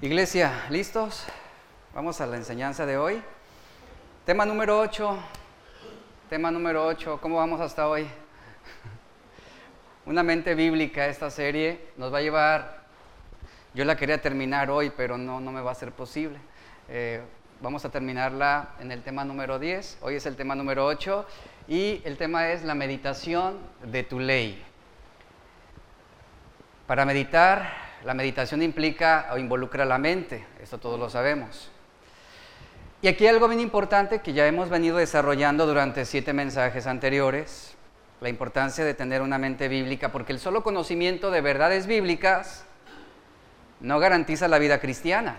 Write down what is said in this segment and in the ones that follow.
Iglesia, ¿listos? Vamos a la enseñanza de hoy. Tema número 8. Tema número 8. ¿Cómo vamos hasta hoy? Una mente bíblica esta serie nos va a llevar, yo la quería terminar hoy, pero no, no me va a ser posible. Eh, vamos a terminarla en el tema número 10. Hoy es el tema número 8 y el tema es la meditación de tu ley. Para meditar la meditación implica o involucra la mente, esto todos lo sabemos. Y aquí algo bien importante que ya hemos venido desarrollando durante siete mensajes anteriores, la importancia de tener una mente bíblica, porque el solo conocimiento de verdades bíblicas no garantiza la vida cristiana.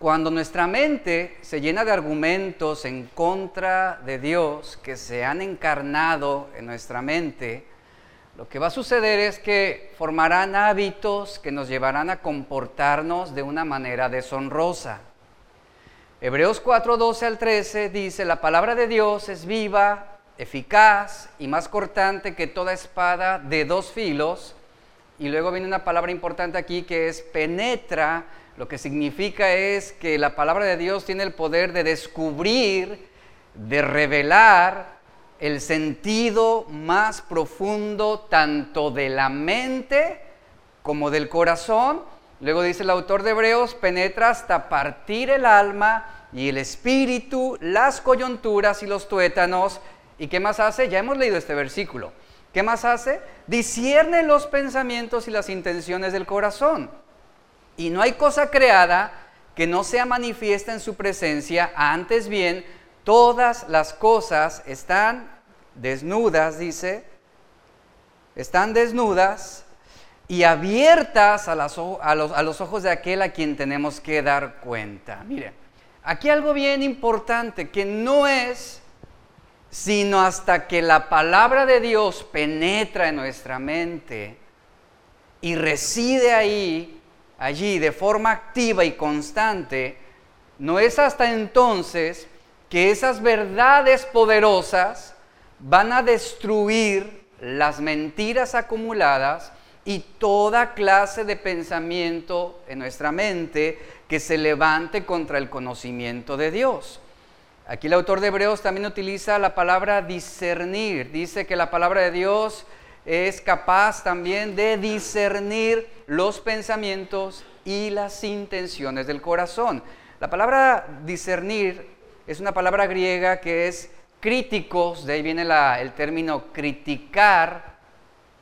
Cuando nuestra mente se llena de argumentos en contra de Dios que se han encarnado en nuestra mente, lo que va a suceder es que formarán hábitos que nos llevarán a comportarnos de una manera deshonrosa. Hebreos 4, 12 al 13 dice, la palabra de Dios es viva, eficaz y más cortante que toda espada de dos filos. Y luego viene una palabra importante aquí que es penetra, lo que significa es que la palabra de Dios tiene el poder de descubrir, de revelar el sentido más profundo tanto de la mente como del corazón. Luego dice el autor de Hebreos, penetra hasta partir el alma y el espíritu, las coyunturas y los tuétanos. ¿Y qué más hace? Ya hemos leído este versículo. ¿Qué más hace? Discierne los pensamientos y las intenciones del corazón. Y no hay cosa creada que no sea manifiesta en su presencia, antes bien, Todas las cosas están desnudas, dice, están desnudas y abiertas a, los, los, ojos de aquel a quien tenemos que dar cuenta. Miren, aquí algo bien importante que no es sino hasta que la palabra de Dios penetra en nuestra mente y reside ahí, allí de forma activa y constante, no es hasta entonces que esas verdades poderosas van a destruir las mentiras acumuladas y toda clase de pensamiento en nuestra mente que se levante contra el conocimiento de Dios. Aquí el autor de Hebreos también utiliza la palabra discernir. Dice que la palabra de Dios es capaz también de discernir los pensamientos y las intenciones del corazón. La palabra discernir es una palabra griega que es críticos, de ahí viene el término criticar,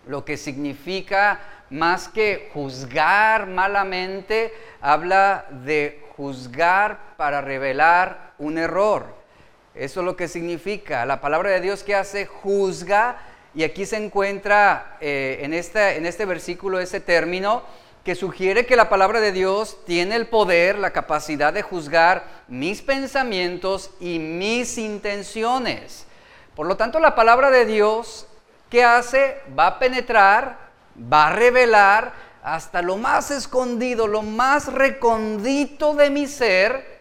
lo que significa más que juzgar malamente, habla de juzgar para revelar un error. Eso es lo que significa. La palabra de Dios que hace juzga, y aquí se encuentra eh, en, este, en este versículo ese término, que sugiere que la palabra de Dios tiene el poder, la capacidad de juzgar mis pensamientos y mis intenciones. Por lo tanto, la palabra de Dios, ¿qué hace? Va a penetrar, va a revelar hasta lo más escondido, lo más recondito de mi ser,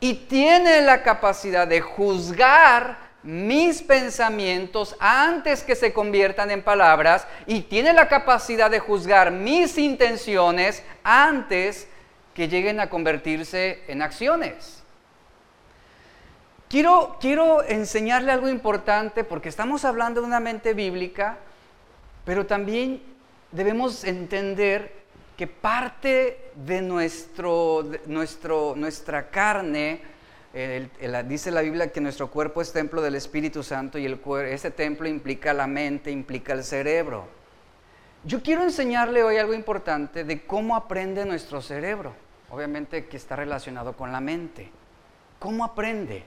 y tiene la capacidad de juzgar mis pensamientos antes que se conviertan en palabras y tiene la capacidad de juzgar mis intenciones antes que lleguen a convertirse en acciones. Quiero, quiero enseñarle algo importante porque estamos hablando de una mente bíblica, pero también debemos entender que parte de nuestro, nuestro, nuestra carne, dice la Biblia que nuestro cuerpo es templo del Espíritu Santo y ese templo implica la mente, implica el cerebro. Yo quiero enseñarle hoy algo importante de cómo aprende nuestro cerebro. Obviamente que está relacionado con la mente. ¿Cómo aprende?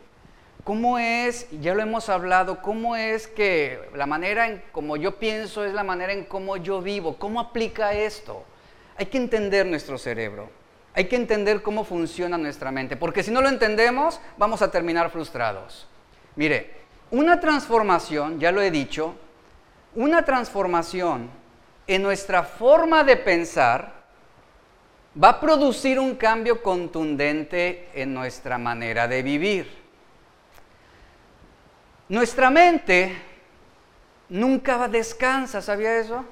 ¿Cómo es, ya lo hemos hablado, cómo es que la manera en como yo pienso es la manera en cómo yo vivo? ¿Cómo aplica esto? Hay que entender nuestro cerebro. Hay que entender cómo funciona nuestra mente, porque si no lo entendemos, vamos a terminar frustrados. Mire, una transformación, ya lo he dicho, una transformación en nuestra forma de pensar va a producir un cambio contundente en nuestra manera de vivir. Nuestra mente nunca descansa, ¿sabía eso?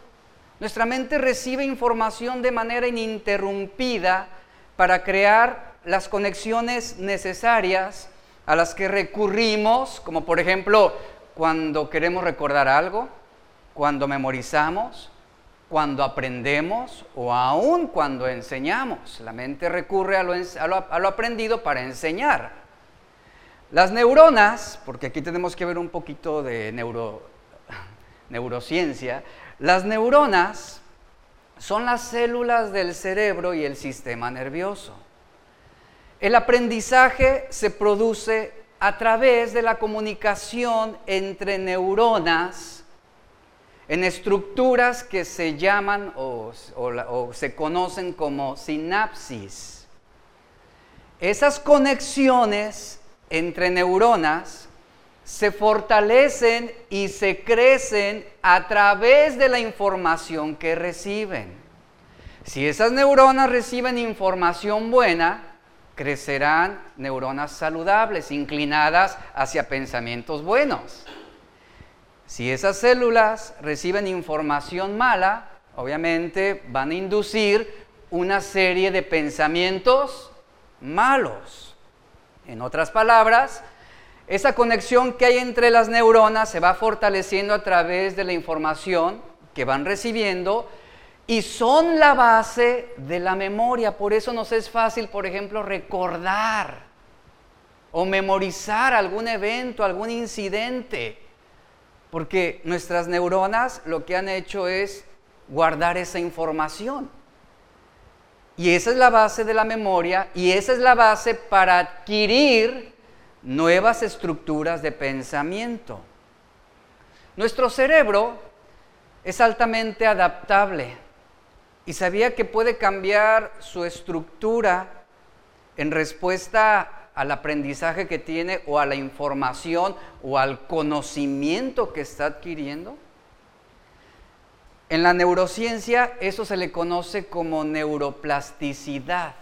Nuestra mente recibe información de manera ininterrumpida para crear las conexiones necesarias a las que recurrimos, como por ejemplo cuando queremos recordar algo, cuando memorizamos, cuando aprendemos o aún cuando enseñamos. La mente recurre a lo, aprendido para enseñar. Las neuronas, porque aquí tenemos que ver un poquito de neurociencia, las neuronas son las células del cerebro y el sistema nervioso. El aprendizaje se produce a través de la comunicación entre neuronas en estructuras que se llaman o, se conocen como sinapsis. Esas conexiones entre neuronas se fortalecen y se crecen a través de la información que reciben. Si esas neuronas reciben información buena, crecerán neuronas saludables, inclinadas hacia pensamientos buenos. Si esas células reciben información mala, obviamente van a inducir una serie de pensamientos malos. En otras palabras, esa conexión que hay entre las neuronas se va fortaleciendo a través de la información que van recibiendo y son la base de la memoria. Por eso nos es fácil, por ejemplo, recordar o memorizar algún evento, algún incidente. Porque nuestras neuronas lo que han hecho es guardar esa información. Y esa es la base de la memoria y esa es la base para adquirir nuevas estructuras de pensamiento. Nuestro cerebro es altamente adaptable y sabía que puede cambiar su estructura en respuesta al aprendizaje que tiene o a la información o al conocimiento que está adquiriendo. En la neurociencia eso se le conoce como neuroplasticidad.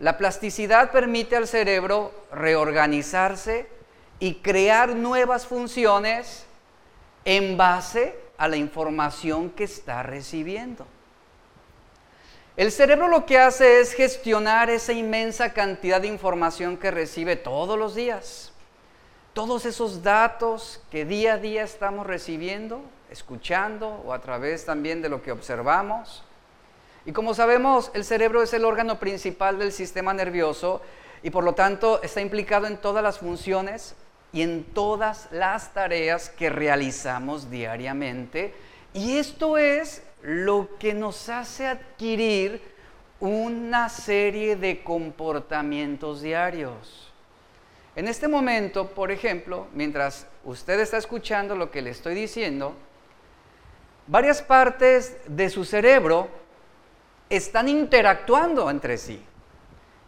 La plasticidad permite al cerebro reorganizarse y crear nuevas funciones en base a la información que está recibiendo. El cerebro lo que hace es gestionar esa inmensa cantidad de información que recibe todos los días. Todos esos datos que día a día estamos recibiendo, escuchando o a través también de lo que observamos. Y como sabemos, el cerebro es el órgano principal del sistema nervioso y por lo tanto está implicado en todas las funciones y en todas las tareas que realizamos diariamente. Y esto es lo que nos hace adquirir una serie de comportamientos diarios. En este momento, por ejemplo, mientras usted está escuchando lo que le estoy diciendo, varias partes de su cerebro están interactuando entre sí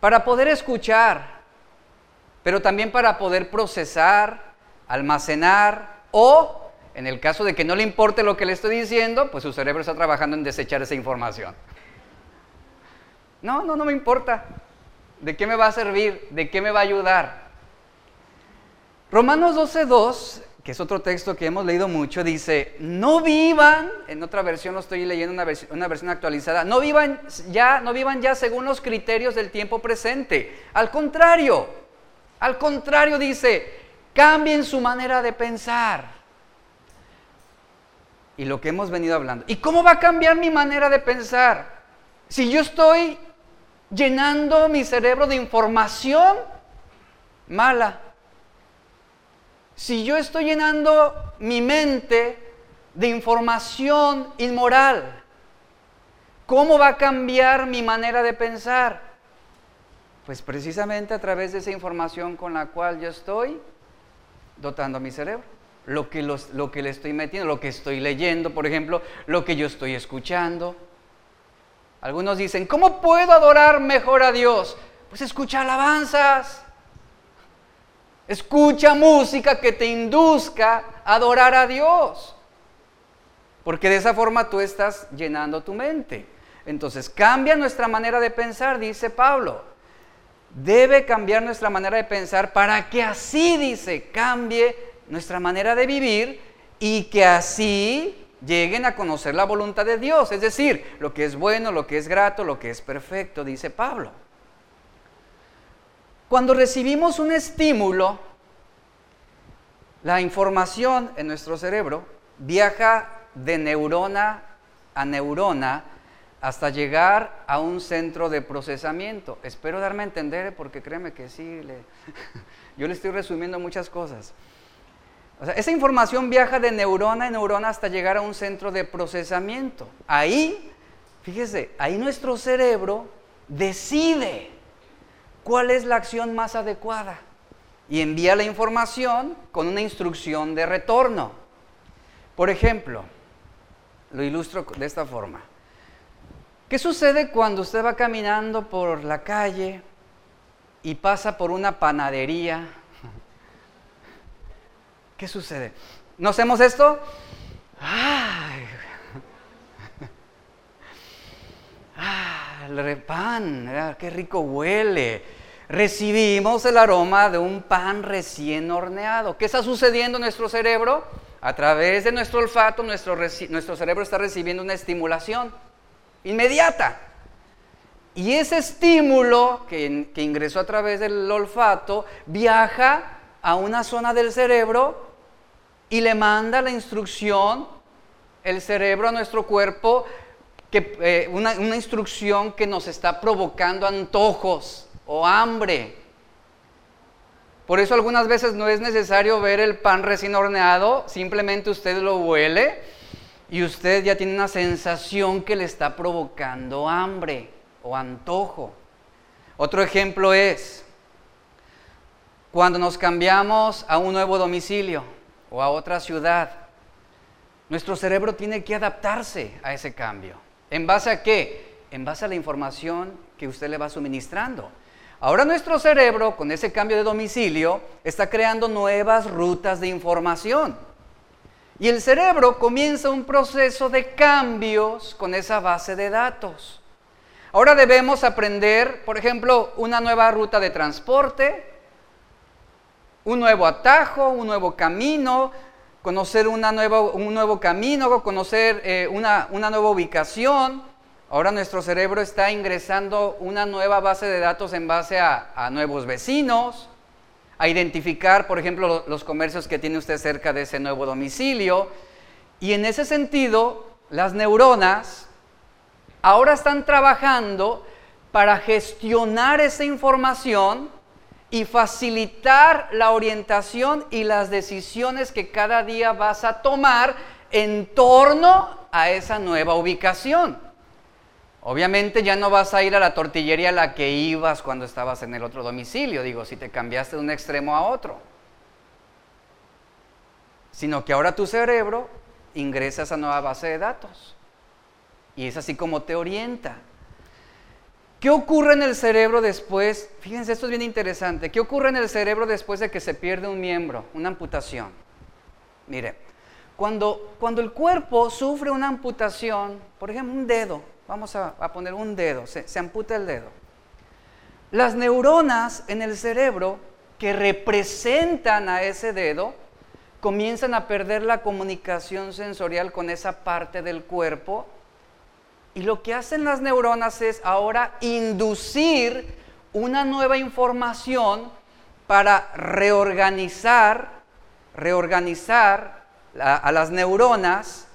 para poder escuchar, pero también para poder procesar, almacenar o en el caso de que no le importe lo que le estoy diciendo, pues su cerebro está trabajando en desechar esa información. No, no, no me importa. ¿De qué me va a servir? ¿De qué me va a ayudar? Romanos 12.2, que es otro texto que hemos leído mucho, dice, no vivan, en otra versión lo estoy leyendo, una versión, una versión actualizada, no vivan, ya, no vivan ya según los criterios del tiempo presente. Al contrario, al contrario dice, cambien su manera de pensar y lo que hemos venido hablando. ¿Y cómo va a cambiar mi manera de pensar? Si yo estoy llenando mi cerebro de información mala. Si yo estoy llenando mi mente de información inmoral, ¿cómo va a cambiar mi manera de pensar? Pues precisamente a través de esa información con la cual yo estoy dotando mi cerebro lo que, lo que le estoy metiendo, lo que estoy leyendo, por ejemplo, lo que yo estoy escuchando. Algunos dicen, ¿cómo puedo adorar mejor a Dios? Pues escucha alabanzas. Escucha música que te induzca a adorar a Dios. Porque de esa forma tú estás llenando tu mente. Entonces cambia nuestra manera de pensar, dice Pablo. Debe cambiar nuestra manera de pensar para que así, dice, cambie nuestra manera de vivir y que así lleguen a conocer la voluntad de Dios, es decir, lo que es bueno, lo que es grato, lo que es perfecto, dice Pablo. Cuando recibimos un estímulo, la información en nuestro cerebro viaja de neurona a neurona hasta llegar a un centro de procesamiento. Espero darme a entender porque créeme que sí, yo le estoy resumiendo muchas cosas. esa información viaja de neurona a neurona hasta llegar a un centro de procesamiento. Ahí, fíjese, ahí nuestro cerebro decide cuál es la acción más adecuada y envía la información con una instrucción de retorno. Por ejemplo, lo ilustro de esta forma. ¿Qué sucede cuando usted va caminando por la calle y pasa por una panadería? ¿Qué sucede? ¿No hacemos esto? ¡Ay! ¡Ah! El pan, qué rico huele. Recibimos el aroma de un pan recién horneado. ¿Qué está sucediendo en nuestro cerebro? A través de nuestro olfato, nuestro, nuestro cerebro está recibiendo una estimulación inmediata. Y ese estímulo que, que, ingresó a través del olfato viaja a una zona del cerebro y le manda la instrucción, el cerebro a nuestro cuerpo, que, eh, una, una instrucción que nos está provocando antojos o hambre. Por eso algunas veces no es necesario ver el pan recién horneado, simplemente usted lo huele y usted ya tiene una sensación que le está provocando hambre o antojo. Otro ejemplo es cuando nos cambiamos a un nuevo domicilio o a otra ciudad. Nuestro cerebro tiene que adaptarse a ese cambio. ¿En base a qué? En base a la información que usted le va suministrando. Ahora nuestro cerebro, con ese cambio de domicilio, está creando nuevas rutas de información. Y el cerebro comienza un proceso de cambios con esa base de datos. Ahora debemos aprender, por ejemplo, una nueva ruta de transporte, un nuevo atajo, un nuevo camino, conocer una nueva, un nuevo camino, conocer eh, una, una nueva ubicación. Ahora nuestro cerebro está ingresando una nueva base de datos en base a, a nuevos vecinos, a identificar, por ejemplo, los comercios que tiene usted cerca de ese nuevo domicilio. Y en ese sentido, las neuronas ahora están trabajando para gestionar esa información y facilitar la orientación y las decisiones que cada día vas a tomar en torno a esa nueva ubicación. Obviamente ya no vas a ir a la tortillería a la que ibas cuando estabas en el otro domicilio, digo, si te cambiaste de un extremo a otro. Sino que ahora tu cerebro ingresa a esa nueva base de datos. Y es así como te orienta. ¿Qué ocurre en el cerebro después? Fíjense, esto es bien interesante. ¿Qué ocurre en el cerebro después de que se pierde un miembro, una amputación? Mire, cuando, cuando el cuerpo sufre una amputación, por ejemplo, un dedo, Vamos a, poner un dedo, se, se amputa el dedo. Las neuronas en el cerebro que representan a ese dedo comienzan a perder la comunicación sensorial con esa parte del cuerpo y lo que hacen las neuronas es ahora inducir una nueva información para reorganizar, reorganizar a las neuronas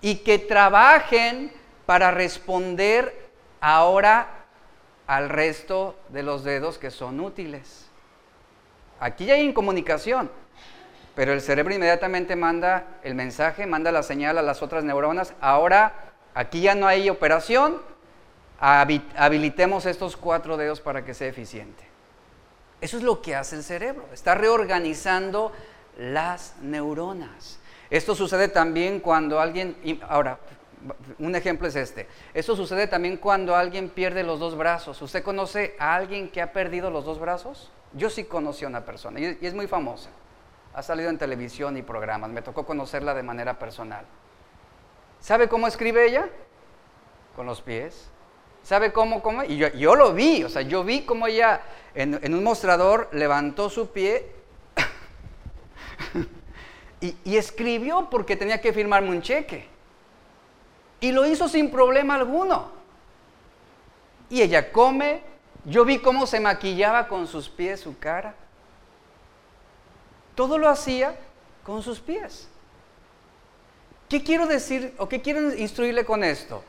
y que trabajen para responder ahora al resto de los dedos que son útiles. Aquí ya hay incomunicación, pero el cerebro inmediatamente manda el mensaje, manda la señal a las otras neuronas. Ahora, aquí ya no hay operación, habilitemos estos cuatro dedos para que sea eficiente. Eso es lo que hace el cerebro, está reorganizando las neuronas. Esto sucede también cuando alguien, ahora, un ejemplo es este. Eso sucede también cuando alguien pierde los dos brazos. ¿Usted conoce a alguien que ha perdido los dos brazos? Yo sí conocí a una persona y es muy famosa. Ha salido en televisión y programas. Me tocó conocerla de manera personal. ¿Sabe cómo escribe ella? Con los pies. ¿Sabe cómo? cómo? Y yo, lo vi, o sea, yo vi cómo ella en, un mostrador levantó su pie y, y escribió porque tenía que firmarme un cheque. Y lo hizo sin problema alguno. Y ella come, yo vi cómo se maquillaba con sus pies su cara. Todo lo hacía con sus pies. ¿Qué quiero decir o qué quiero instruirle con esto?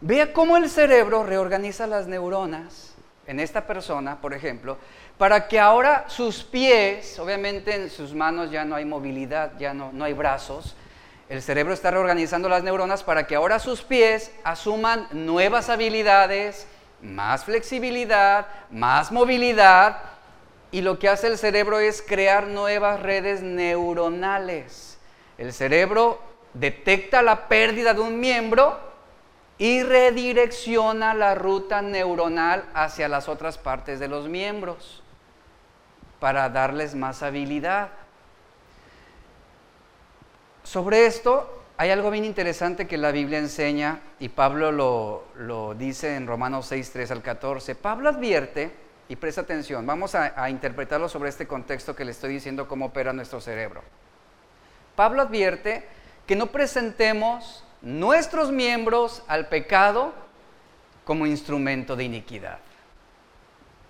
Vea cómo el cerebro reorganiza las neuronas en esta persona, por ejemplo, para que ahora sus pies, obviamente en sus manos ya no hay movilidad, ya no, no hay brazos, el cerebro está reorganizando las neuronas para que ahora sus pies asuman nuevas habilidades, más flexibilidad, más movilidad, y lo que hace el cerebro es crear nuevas redes neuronales. El cerebro detecta la pérdida de un miembro y redirecciona la ruta neuronal hacia las otras partes de los miembros para darles más habilidad. Sobre esto hay algo bien interesante que la Biblia enseña y Pablo lo, dice en Romanos 6, 3 al 14. Pablo advierte, y presta atención, vamos a, a interpretarlo sobre este contexto que le estoy diciendo cómo opera nuestro cerebro. Pablo advierte que no presentemos nuestros miembros al pecado como instrumento de iniquidad.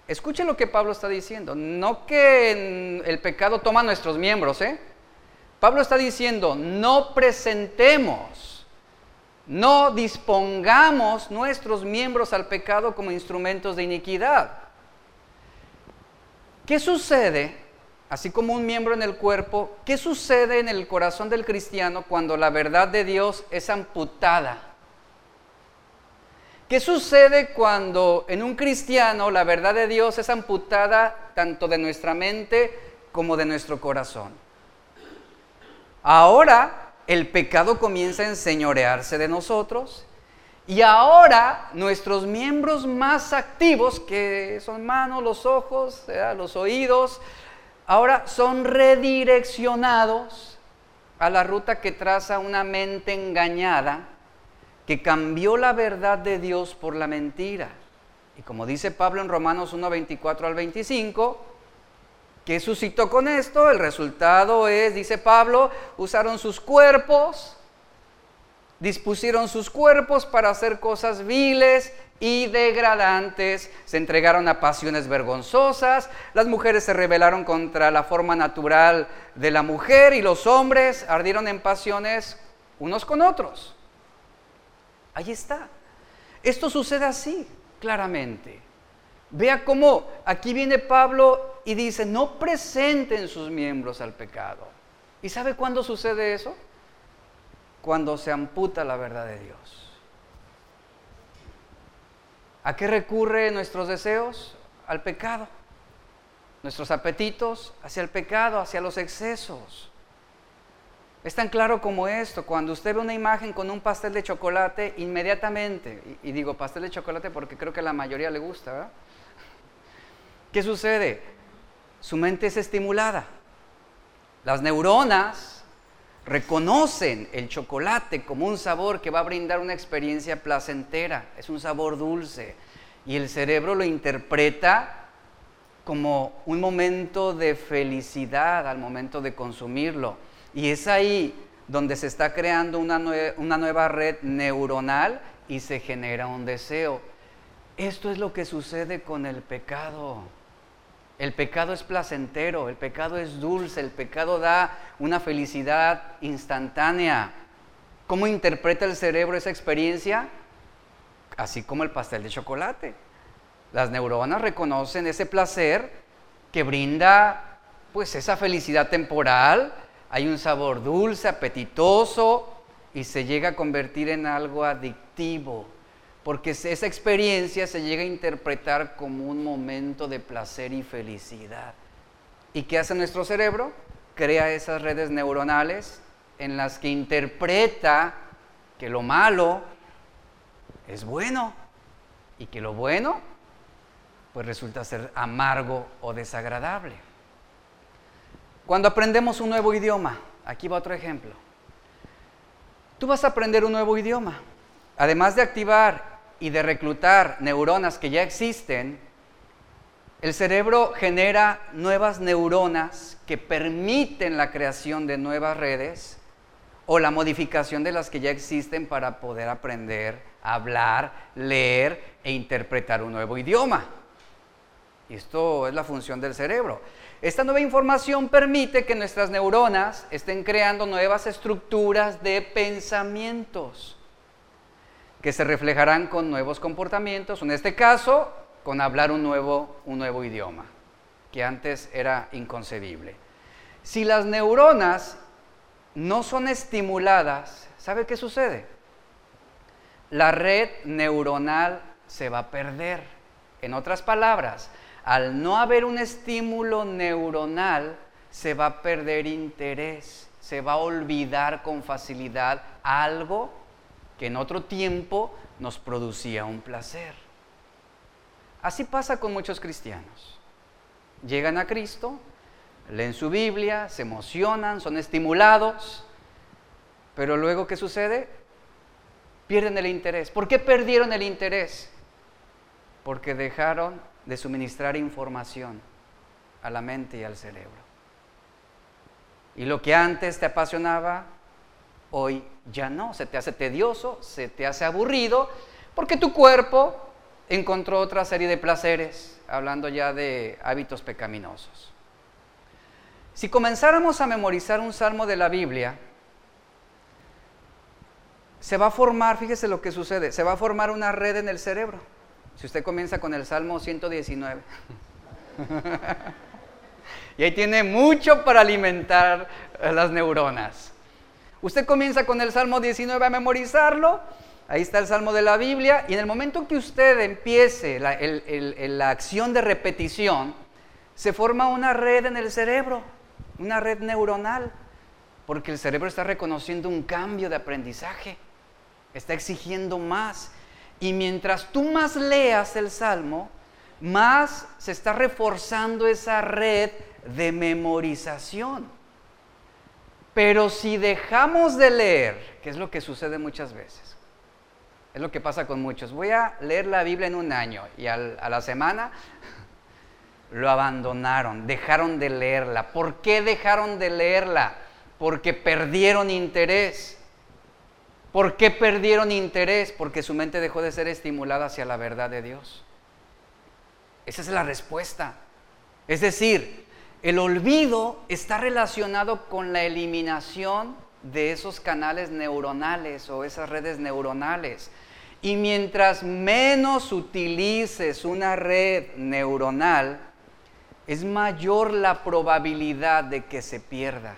Escuchen lo que Pablo está diciendo. No que el pecado toma nuestros miembros, ¿eh? Pablo está diciendo, no presentemos, no dispongamos nuestros miembros al pecado como instrumentos de iniquidad. ¿Qué sucede, así como un miembro en el cuerpo, qué sucede en el corazón del cristiano cuando la verdad de Dios es amputada? ¿Qué sucede cuando en un cristiano la verdad de Dios es amputada tanto de nuestra mente como de nuestro corazón? Ahora el pecado comienza a enseñorearse de nosotros y ahora nuestros miembros más activos, que son manos, los ojos, los oídos, ahora son redireccionados a la ruta que traza una mente engañada que cambió la verdad de Dios por la mentira. Y como dice Pablo en Romanos 1, 24 al 25, ¿Qué suscitó con esto? El resultado es, dice Pablo, usaron sus cuerpos, dispusieron sus cuerpos para hacer cosas viles y degradantes, se entregaron a pasiones vergonzosas, las mujeres se rebelaron contra la forma natural de la mujer y los hombres ardieron en pasiones unos con otros. Ahí está. Esto sucede así, claramente. Vea cómo aquí viene Pablo y dice, no presenten sus miembros al pecado. ¿Y sabe cuándo sucede eso? Cuando se amputa la verdad de Dios. ¿A qué recurre nuestros deseos? Al pecado. Nuestros apetitos hacia el pecado, hacia los excesos. Es tan claro como esto, cuando usted ve una imagen con un pastel de chocolate, inmediatamente, y, digo pastel de chocolate porque creo que a la mayoría le gusta, ¿verdad? ¿Qué sucede? Su mente es estimulada. Las neuronas reconocen el chocolate como un sabor que va a brindar una experiencia placentera, es un sabor dulce, y el cerebro lo interpreta como un momento de felicidad al momento de consumirlo. Y es ahí donde se está creando una, nueva red neuronal y se genera un deseo. Esto es lo que sucede con el pecado. El pecado es placentero, el pecado es dulce, el pecado da una felicidad instantánea. ¿Cómo interpreta el cerebro esa experiencia? Así como el pastel de chocolate. Las neuronas reconocen ese placer que brinda pues esa felicidad temporal, hay un sabor dulce, apetitoso y se llega a convertir en algo adictivo porque esa experiencia se llega a interpretar como un momento de placer y felicidad. ¿Y qué hace nuestro cerebro? Crea esas redes neuronales en las que interpreta que lo malo es bueno y que lo bueno pues resulta ser amargo o desagradable. Cuando aprendemos un nuevo idioma, aquí va otro ejemplo. Tú vas a aprender un nuevo idioma. Además de activar y de reclutar neuronas que ya existen, el cerebro genera nuevas neuronas que permiten la creación de nuevas redes o la modificación de las que ya existen para poder aprender hablar, leer e interpretar un nuevo idioma. Esto es la función del cerebro. Esta nueva información permite que nuestras neuronas estén creando nuevas estructuras de pensamientos que se reflejarán con nuevos comportamientos, en este caso, con hablar un nuevo, un nuevo idioma, que antes era inconcebible. Si las neuronas no son estimuladas, ¿sabe qué sucede? La red neuronal se va a perder. En otras palabras, al no haber un estímulo neuronal, se va a perder interés, se va a olvidar con facilidad algo que en otro tiempo nos producía un placer. Así pasa con muchos cristianos. Llegan a Cristo, leen su Biblia, se emocionan, son estimulados, pero luego ¿qué sucede? Pierden el interés. ¿Por qué perdieron el interés? Porque dejaron de suministrar información a la mente y al cerebro. Y lo que antes te apasionaba, hoy ya no, se te hace tedioso, se te hace aburrido, porque tu cuerpo encontró otra serie de placeres, hablando ya de hábitos pecaminosos. Si comenzáramos a memorizar un salmo de la Biblia, se va a formar, fíjese lo que sucede, se va a formar una red en el cerebro. Si usted comienza con el Salmo 119. y ahí tiene mucho para alimentar las neuronas. Usted comienza con el Salmo 19 a memorizarlo, ahí está el Salmo de la Biblia, y en el momento que usted empiece la, la acción de repetición, se forma una red en el cerebro una red neuronal, porque el cerebro está reconociendo un cambio de aprendizaje, está exigiendo más. Y mientras tú más leas el Salmo, más se está reforzando esa red de memorización. Pero si dejamos de leer, que es lo que sucede muchas veces, es lo que pasa con muchos, voy a leer la Biblia en un año y a la semana lo abandonaron, dejaron de leerla. ¿Por qué dejaron de leerla? Porque perdieron interés. ¿Por qué perdieron interés? Porque su mente dejó de ser estimulada hacia la verdad de Dios. Esa es la respuesta. Es decir, el olvido está relacionado con la eliminación de esos canales neuronales o esas redes neuronales. Y mientras menos utilices una red neuronal, es mayor la probabilidad de que se pierda,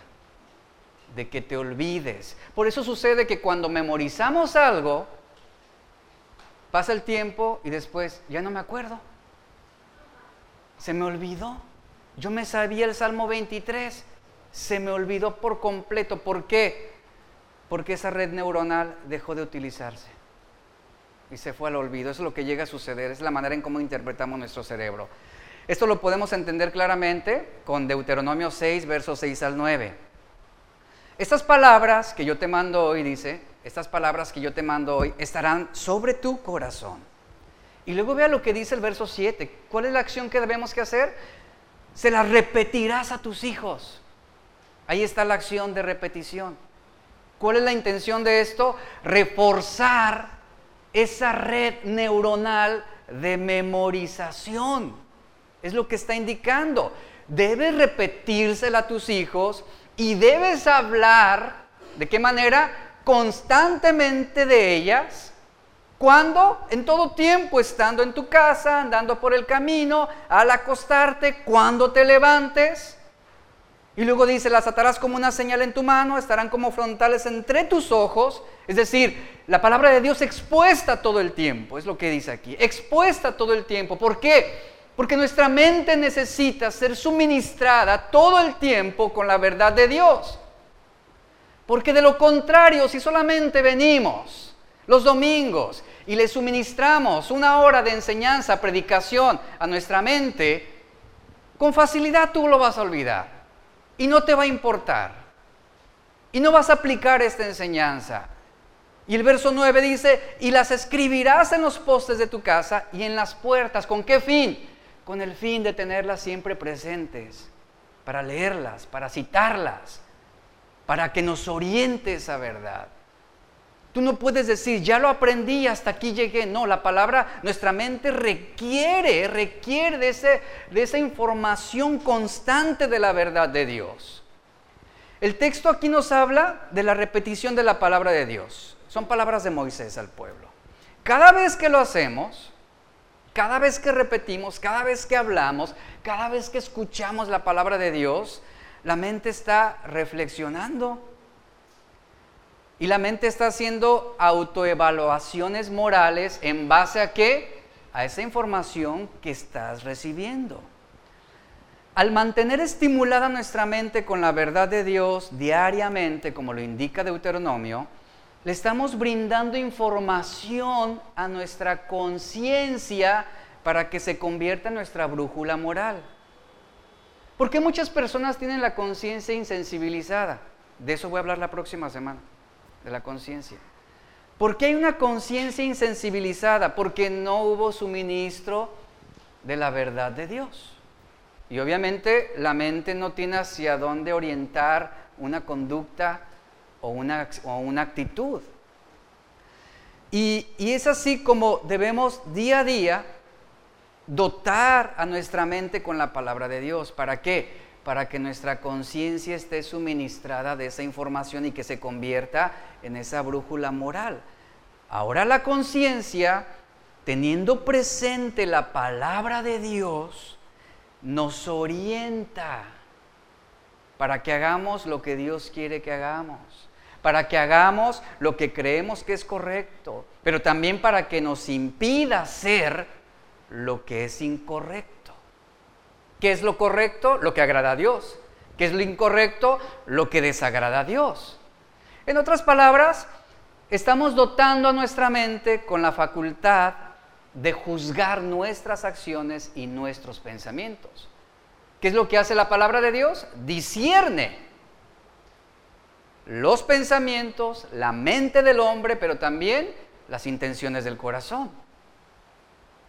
de que te olvides. Por eso sucede que cuando memorizamos algo, pasa el tiempo y después ya no me acuerdo. Se me olvidó. Yo me sabía el Salmo 23, se me olvidó por completo. ¿Por qué? Porque esa red neuronal dejó de utilizarse y se fue al olvido. Eso es lo que llega a suceder, es la manera en cómo interpretamos nuestro cerebro. Esto lo podemos entender claramente con Deuteronomio 6, versos 6 al 9. Estas palabras que yo te mando hoy, dice, estas palabras que yo te mando hoy estarán sobre tu corazón. Y luego vea lo que dice el verso 7. ¿Cuál es la acción que debemos que hacer? Se la repetirás a tus hijos. Ahí está la acción de repetición. ¿Cuál es la intención de esto? Reforzar esa red neuronal de memorización. Es lo que está indicando. Debes repetírsela a tus hijos y debes hablar, ¿de qué manera? Constantemente de ellas. ¿Cuándo? En todo tiempo, estando en tu casa, andando por el camino, al acostarte, cuando te levantes. Y luego dice, las atarás como una señal en tu mano, estarán como frontales entre tus ojos. Es decir, la palabra de Dios expuesta todo el tiempo, es lo que dice aquí, expuesta todo el tiempo. ¿Por qué? Porque nuestra mente necesita ser suministrada todo el tiempo con la verdad de Dios. Porque de lo contrario, si solamente venimos los domingos y le suministramos una hora de enseñanza, predicación a nuestra mente, con facilidad tú lo vas a olvidar y no te va a importar. Y no vas a aplicar esta enseñanza. Y el verso 9 dice, y las escribirás en los postes de tu casa y en las puertas. ¿Con qué fin? con el fin de tenerlas siempre presentes, para leerlas, para citarlas. para que nos oriente esa verdad. Tú no puedes decir, ya lo aprendí, hasta aquí llegué. No, la palabra, nuestra mente requiere, requiere de, ese, de esa información constante de la verdad de Dios. El texto aquí nos habla de la repetición de la palabra de Dios. Son palabras de Moisés al pueblo. Cada vez que lo hacemos, cada vez que repetimos, cada vez que hablamos, cada vez que escuchamos la palabra de Dios, la mente está reflexionando y la mente está haciendo autoevaluaciones morales en base a qué? A esa información que estás recibiendo. Al mantener estimulada nuestra mente con la verdad de Dios diariamente, como lo indica Deuteronomio, le estamos brindando información a nuestra conciencia para que se convierta en nuestra brújula moral. ¿Por qué muchas personas tienen la conciencia insensibilizada? De eso voy a hablar la próxima semana de la conciencia. ¿Por qué hay una conciencia insensibilizada? Porque no hubo suministro de la verdad de Dios. Y obviamente la mente no tiene hacia dónde orientar una conducta o una, o una actitud. Y, y es así como debemos día a día dotar a nuestra mente con la palabra de Dios. ¿Para qué? Para que nuestra conciencia esté suministrada de esa información y que se convierta en esa brújula moral. Ahora la conciencia, teniendo presente la palabra de Dios, nos orienta para que hagamos lo que Dios quiere que hagamos, para que hagamos lo que creemos que es correcto, pero también para que nos impida hacer lo que es incorrecto. ¿Qué es lo correcto? Lo que agrada a Dios. ¿Qué es lo incorrecto? Lo que desagrada a Dios. En otras palabras, estamos dotando a nuestra mente con la facultad de juzgar nuestras acciones y nuestros pensamientos. ¿Qué es lo que hace la palabra de Dios? Discierne los pensamientos, la mente del hombre, pero también las intenciones del corazón.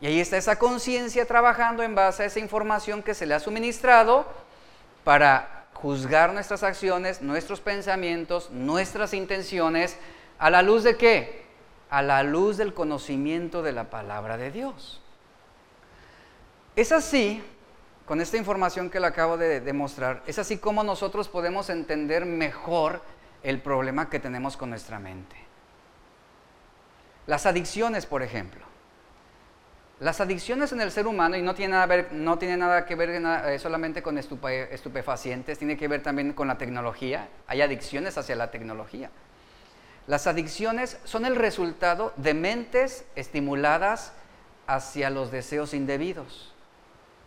Y ahí está esa conciencia trabajando en base a esa información que se le ha suministrado para juzgar nuestras acciones, nuestros pensamientos, nuestras intenciones, a la luz de qué? A la luz del conocimiento de la palabra de Dios. Es así, con esta información que le acabo de demostrar, es así como nosotros podemos entender mejor el problema que tenemos con nuestra mente. Las adicciones, por ejemplo. Las adicciones en el ser humano, y no tiene nada, que ver eh, solamente con estupefacientes, tiene que ver también con la tecnología. Hay adicciones hacia la tecnología. Las adicciones son el resultado de mentes estimuladas hacia los deseos indebidos.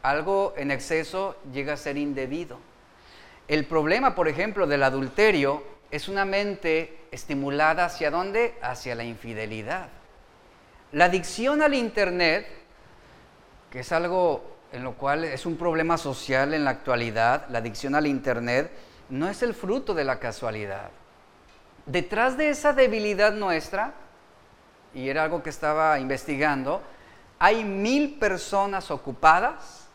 Algo en exceso llega a ser indebido. El problema, por ejemplo, del adulterio es una mente estimulada hacia dónde? Hacia la infidelidad. La adicción al Internet, que es algo en lo cual es un problema social en la actualidad, la adicción al Internet, no es el fruto de la casualidad. Detrás de esa debilidad nuestra, y era algo que estaba investigando, hay mil personas ocupadas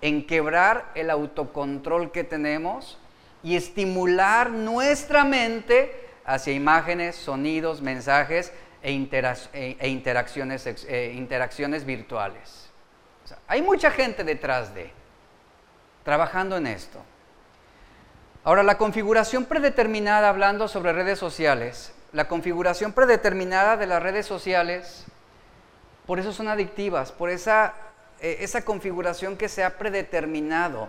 en quebrar el autocontrol que tenemos y estimular nuestra mente hacia imágenes, sonidos, mensajes e, e, e interacciones, e interacciones virtuales. hay mucha gente detrás de, trabajando en esto. Ahora, la configuración predeterminada, hablando sobre redes sociales, la configuración predeterminada de las redes sociales, por eso son adictivas, por esa, esa configuración que se ha predeterminado.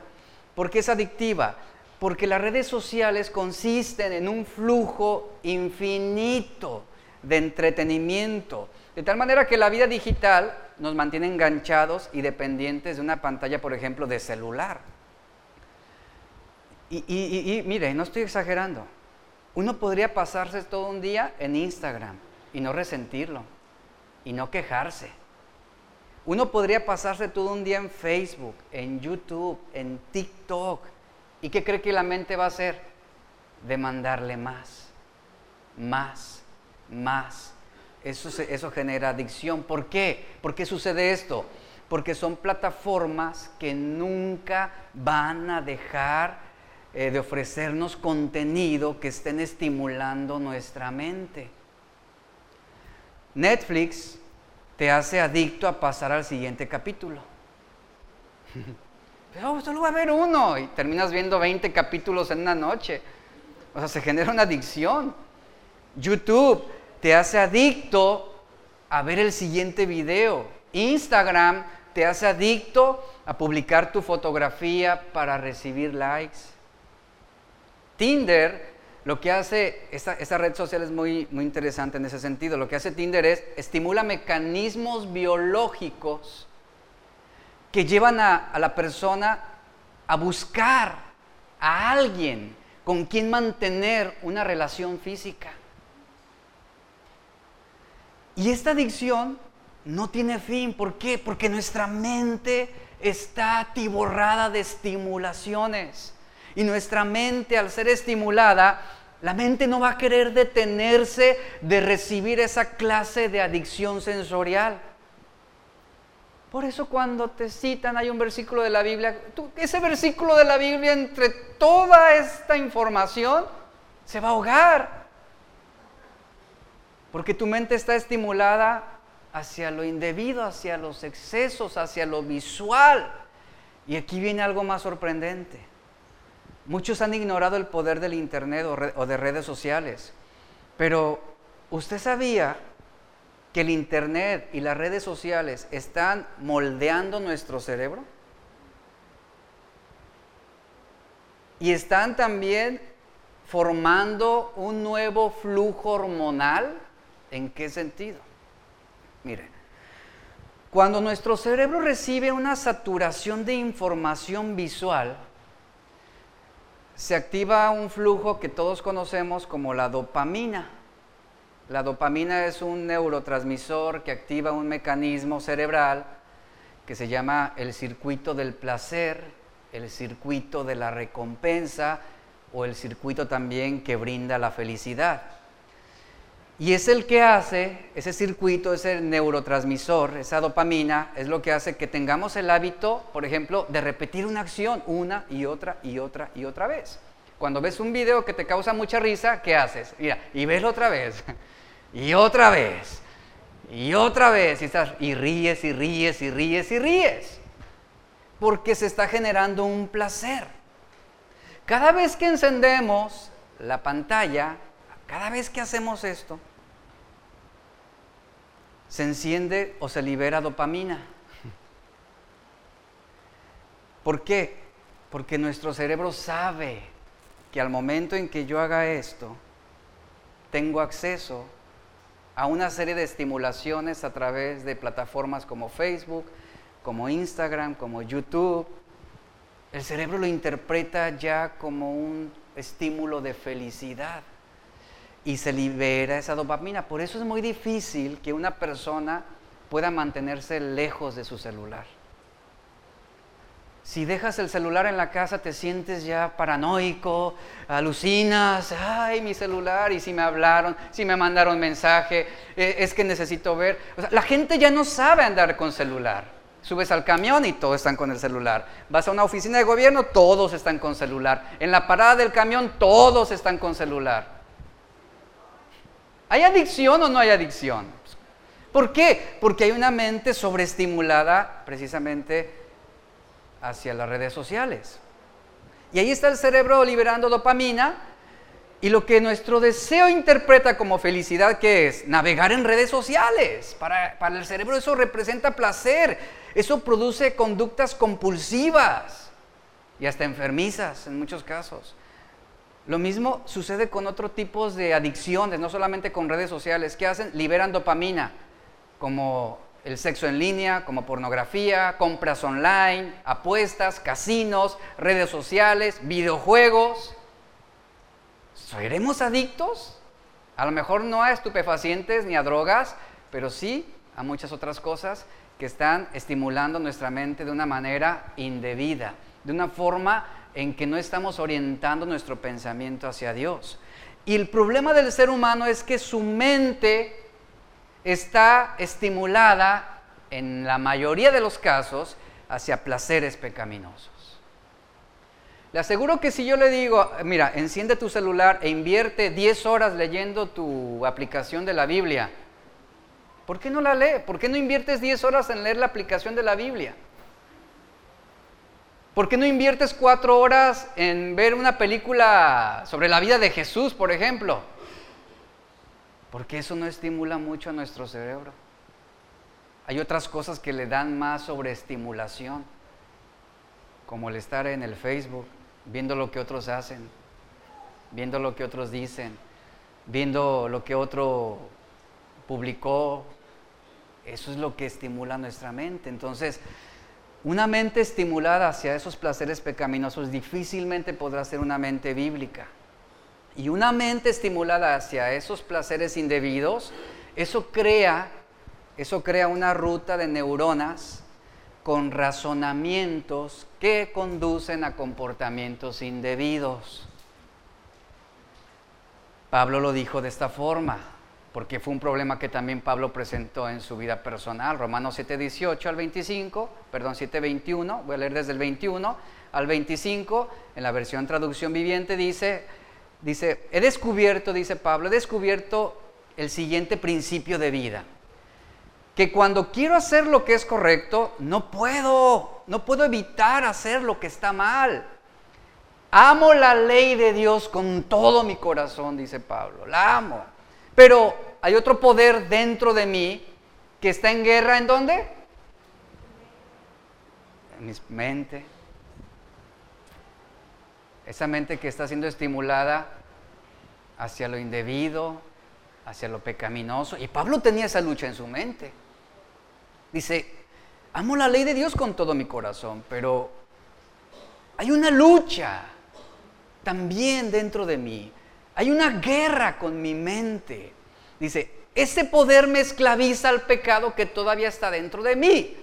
¿Por qué es adictiva? Porque las redes sociales consisten en un flujo infinito de entretenimiento. De tal manera que la vida digital nos mantiene enganchados y dependientes de una pantalla, por ejemplo, de celular. Y, y, mire, no estoy exagerando. Uno podría pasarse todo un día en Instagram y no resentirlo y no quejarse. Uno podría pasarse todo un día en Facebook, en YouTube, en TikTok. ¿Y qué cree que la mente va a hacer? Demandarle más, más más. Eso, eso genera adicción. ¿Por qué? ¿Por qué sucede esto? Porque son plataformas que nunca van a dejar eh, de ofrecernos contenido que estén estimulando nuestra mente. Netflix te hace adicto a pasar al siguiente capítulo. Pero solo va a ver uno y terminas viendo 20 capítulos en una noche. O sea, se genera una adicción. YouTube te hace adicto a ver el siguiente video. Instagram te hace adicto a publicar tu fotografía para recibir likes. Tinder, lo que hace, esta, red social es muy, muy interesante en ese sentido, lo que hace Tinder es estimula mecanismos biológicos que llevan a, a la persona a buscar a alguien con quien mantener una relación física. Y esta adicción no tiene fin. ¿Por qué? Porque nuestra mente está atiborrada de estimulaciones. Y nuestra mente, al ser estimulada, la mente no va a querer detenerse de recibir esa clase de adicción sensorial. Por eso cuando te citan hay un versículo de la Biblia, ese versículo de la Biblia entre toda esta información se va a ahogar. Porque tu mente está estimulada hacia lo indebido, hacia los excesos, hacia lo visual. Y aquí viene algo más sorprendente. Muchos han ignorado el poder del Internet o, de redes sociales, pero ¿usted sabía que el Internet y las redes sociales están moldeando nuestro cerebro? Y están también formando un nuevo flujo hormonal. ¿En qué sentido? Mire, cuando nuestro cerebro recibe una saturación de información visual, se activa un flujo que todos conocemos como la dopamina. La dopamina es un neurotransmisor que activa un mecanismo cerebral que se llama el circuito del placer, el circuito de la recompensa o el circuito también que brinda la felicidad. Y es el que hace, ese circuito, ese neurotransmisor, esa dopamina, es lo que hace que tengamos el hábito, por ejemplo, de repetir una acción una y otra y otra y otra vez. Cuando ves un video que te causa mucha risa, ¿qué haces? Mira, y ves otra vez, y otra vez, y otra vez, y, y ríes, y ríes, y ríes, y ríes. Porque se está generando un placer. Cada vez que encendemos la pantalla, cada vez que hacemos esto, se enciende o se libera dopamina. ¿Por qué? Porque nuestro cerebro sabe que al momento en que yo haga esto, tengo acceso a una serie de estimulaciones a través de plataformas como Facebook, como Instagram, como YouTube. El cerebro lo interpreta ya como un estímulo de felicidad y se libera esa dopamina. Por eso es muy difícil que una persona pueda mantenerse lejos de su celular. Si dejas el celular en la casa te sientes ya paranoico, alucinas, ay, mi celular, y si me hablaron, si me mandaron mensaje, eh, es que necesito ver. la gente ya no sabe andar con celular. Subes al camión y todos están con el celular. Vas a una oficina de gobierno, todos están con celular. En la parada del camión, todos están con celular. ¿Hay adicción o no hay adicción? ¿Por qué? Porque hay una mente sobreestimulada precisamente hacia las redes sociales. Y ahí está el cerebro liberando dopamina y lo que nuestro deseo interpreta como felicidad, que es navegar en redes sociales. Para, para el cerebro eso representa placer, eso produce conductas compulsivas y hasta enfermizas en muchos casos. Lo mismo sucede con otro tipos de adicciones, no solamente con redes sociales. ¿Qué hacen? Liberan dopamina, como el sexo en línea, como pornografía, compras online, apuestas, casinos, redes sociales, videojuegos. ¿Seremos adictos? A lo mejor no a estupefacientes ni a drogas, pero sí a muchas otras cosas que están estimulando nuestra mente de una manera indebida, de una forma en que no estamos orientando nuestro pensamiento hacia Dios. Y el problema del ser humano es que su mente está estimulada, en la mayoría de los casos, hacia placeres pecaminosos. Le aseguro que si yo le digo, mira, enciende tu celular e invierte 10 horas leyendo tu aplicación de la Biblia, ¿por qué no la lee? ¿Por qué no inviertes 10 horas en leer la aplicación de la Biblia? ¿Por qué no inviertes 4 horas en ver una película sobre la vida de Jesús, por ejemplo? Porque eso no estimula mucho a nuestro cerebro. Hay otras cosas que le dan más sobreestimulación, como el estar en el Facebook, viendo lo que otros hacen, viendo lo que otros dicen, viendo lo que otro publicó. Eso es lo que estimula nuestra mente. Entonces, una mente estimulada hacia esos placeres pecaminosos difícilmente podrá ser una mente bíblica. Y una mente estimulada hacia esos placeres indebidos, eso crea, eso crea una ruta de neuronas con razonamientos que conducen a comportamientos indebidos. Pablo lo dijo de esta forma, porque fue un problema que también Pablo presentó en su vida personal. Romanos 7:18 al 25, perdón, 7:21, voy a leer desde el 21 al 25, en la versión traducción viviente dice, dice, he descubierto, dice Pablo, he descubierto el siguiente principio de vida que cuando quiero hacer lo que es correcto, no puedo, no puedo evitar hacer lo que está mal. Amo la ley de Dios con todo mi corazón, dice Pablo, la amo. Pero hay otro poder dentro de mí que está en guerra, ¿en dónde? En mi mente. Esa mente que está siendo estimulada hacia lo indebido, hacia lo pecaminoso. Y Pablo tenía esa lucha en su mente. Dice, amo la ley de Dios con todo mi corazón, pero hay una lucha también dentro de mí. Hay una guerra con mi mente. Dice, ese poder me esclaviza al pecado que todavía está dentro de mí.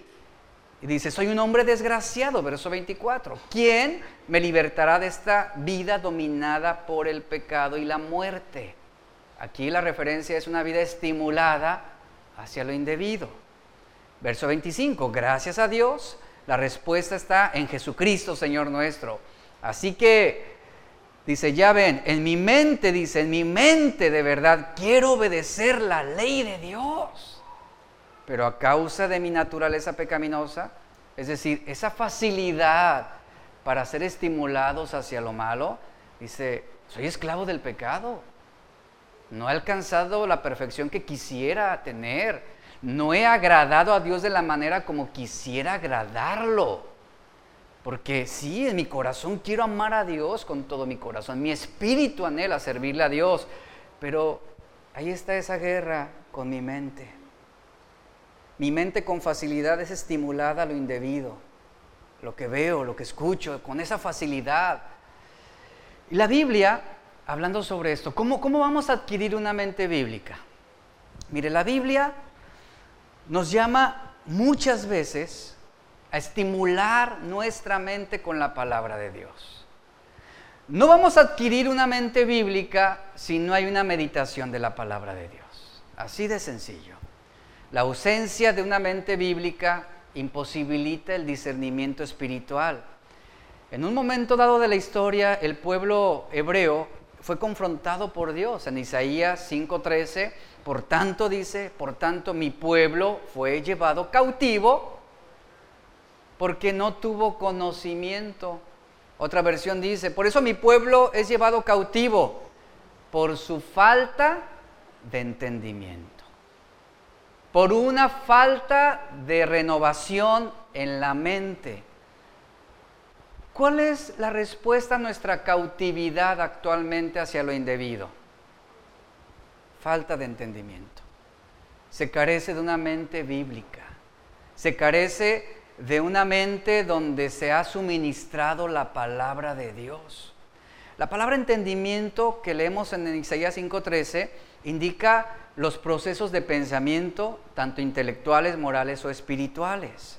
Y dice, soy un hombre desgraciado, verso 24. ¿Quién me libertará de esta vida dominada por el pecado y la muerte? Aquí la referencia es una vida estimulada hacia lo indebido. Verso 25, gracias a Dios, la respuesta está en Jesucristo, Señor nuestro. Así que, dice, ya ven, en mi mente, dice, en mi mente de verdad quiero obedecer la ley de Dios. Pero a causa de mi naturaleza pecaminosa, es decir, esa facilidad para ser estimulados hacia lo malo, dice, soy esclavo del pecado. No he alcanzado la perfección que quisiera tener no he agradado a Dios de la manera como quisiera agradarlo. Porque sí, en mi corazón quiero amar a Dios con todo mi corazón. Mi espíritu anhela servirle a Dios. Pero ahí está esa guerra con mi mente. Mi mente con facilidad es estimulada a lo indebido. Lo que veo, lo que escucho, con esa facilidad. Y la Biblia, hablando sobre esto, ¿cómo, cómo vamos a adquirir una mente bíblica? Mire, la Biblia nos llama muchas veces a estimular nuestra mente con la palabra de Dios. No vamos a adquirir una mente bíblica si no hay una meditación de la palabra de Dios. Así de sencillo. La ausencia de una mente bíblica imposibilita el discernimiento espiritual. En un momento dado de la historia, el pueblo hebreo fue confrontado por Dios. En Isaías 5:13 por tanto, dice, por tanto mi pueblo fue llevado cautivo porque no tuvo conocimiento. Otra versión dice, por eso mi pueblo es llevado cautivo por su falta de entendimiento, por una falta de renovación en la mente. ¿Cuál es la respuesta a nuestra cautividad actualmente hacia lo indebido? falta de entendimiento. Se carece de una mente bíblica. Se carece de una mente donde se ha suministrado la palabra de Dios. La palabra entendimiento que leemos en Isaías 5:13 indica los procesos de pensamiento, tanto intelectuales, morales o espirituales.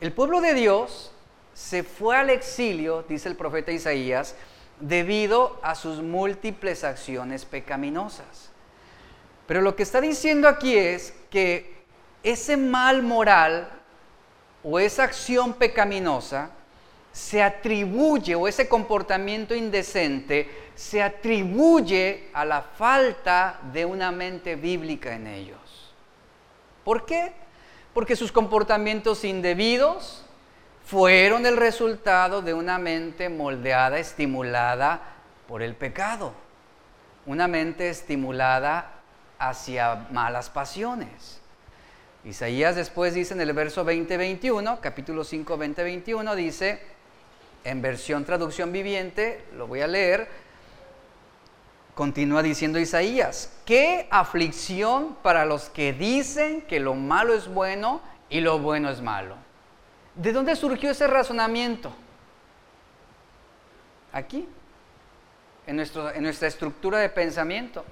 El pueblo de Dios se fue al exilio, dice el profeta Isaías, debido a sus múltiples acciones pecaminosas. Pero lo que está diciendo aquí es que ese mal moral o esa acción pecaminosa se atribuye, o ese comportamiento indecente, se atribuye a la falta de una mente bíblica en ellos. ¿Por qué? Porque sus comportamientos indebidos fueron el resultado de una mente moldeada, estimulada por el pecado. Una mente estimulada hacia malas pasiones. Isaías después dice en el verso 20-21, capítulo 5, 20-21, dice, en versión traducción viviente, lo voy a leer, continúa diciendo Isaías, qué aflicción para los que dicen que lo malo es bueno y lo bueno es malo. ¿De dónde surgió ese razonamiento? Aquí, en, nuestro, en nuestra estructura de pensamiento.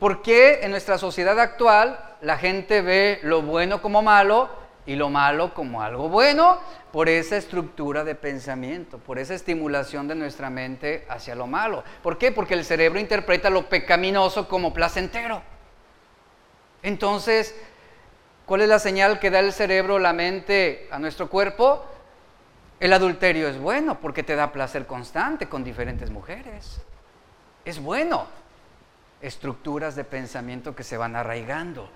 ¿Por qué en nuestra sociedad actual la gente ve lo bueno como malo y lo malo como algo bueno? Por esa estructura de pensamiento, por esa estimulación de nuestra mente hacia lo malo. ¿Por qué? Porque el cerebro interpreta lo pecaminoso como placentero. Entonces, ¿cuál es la señal que da el cerebro, la mente a nuestro cuerpo? El adulterio es bueno porque te da placer constante con diferentes mujeres. Es bueno estructuras de pensamiento que se van arraigando.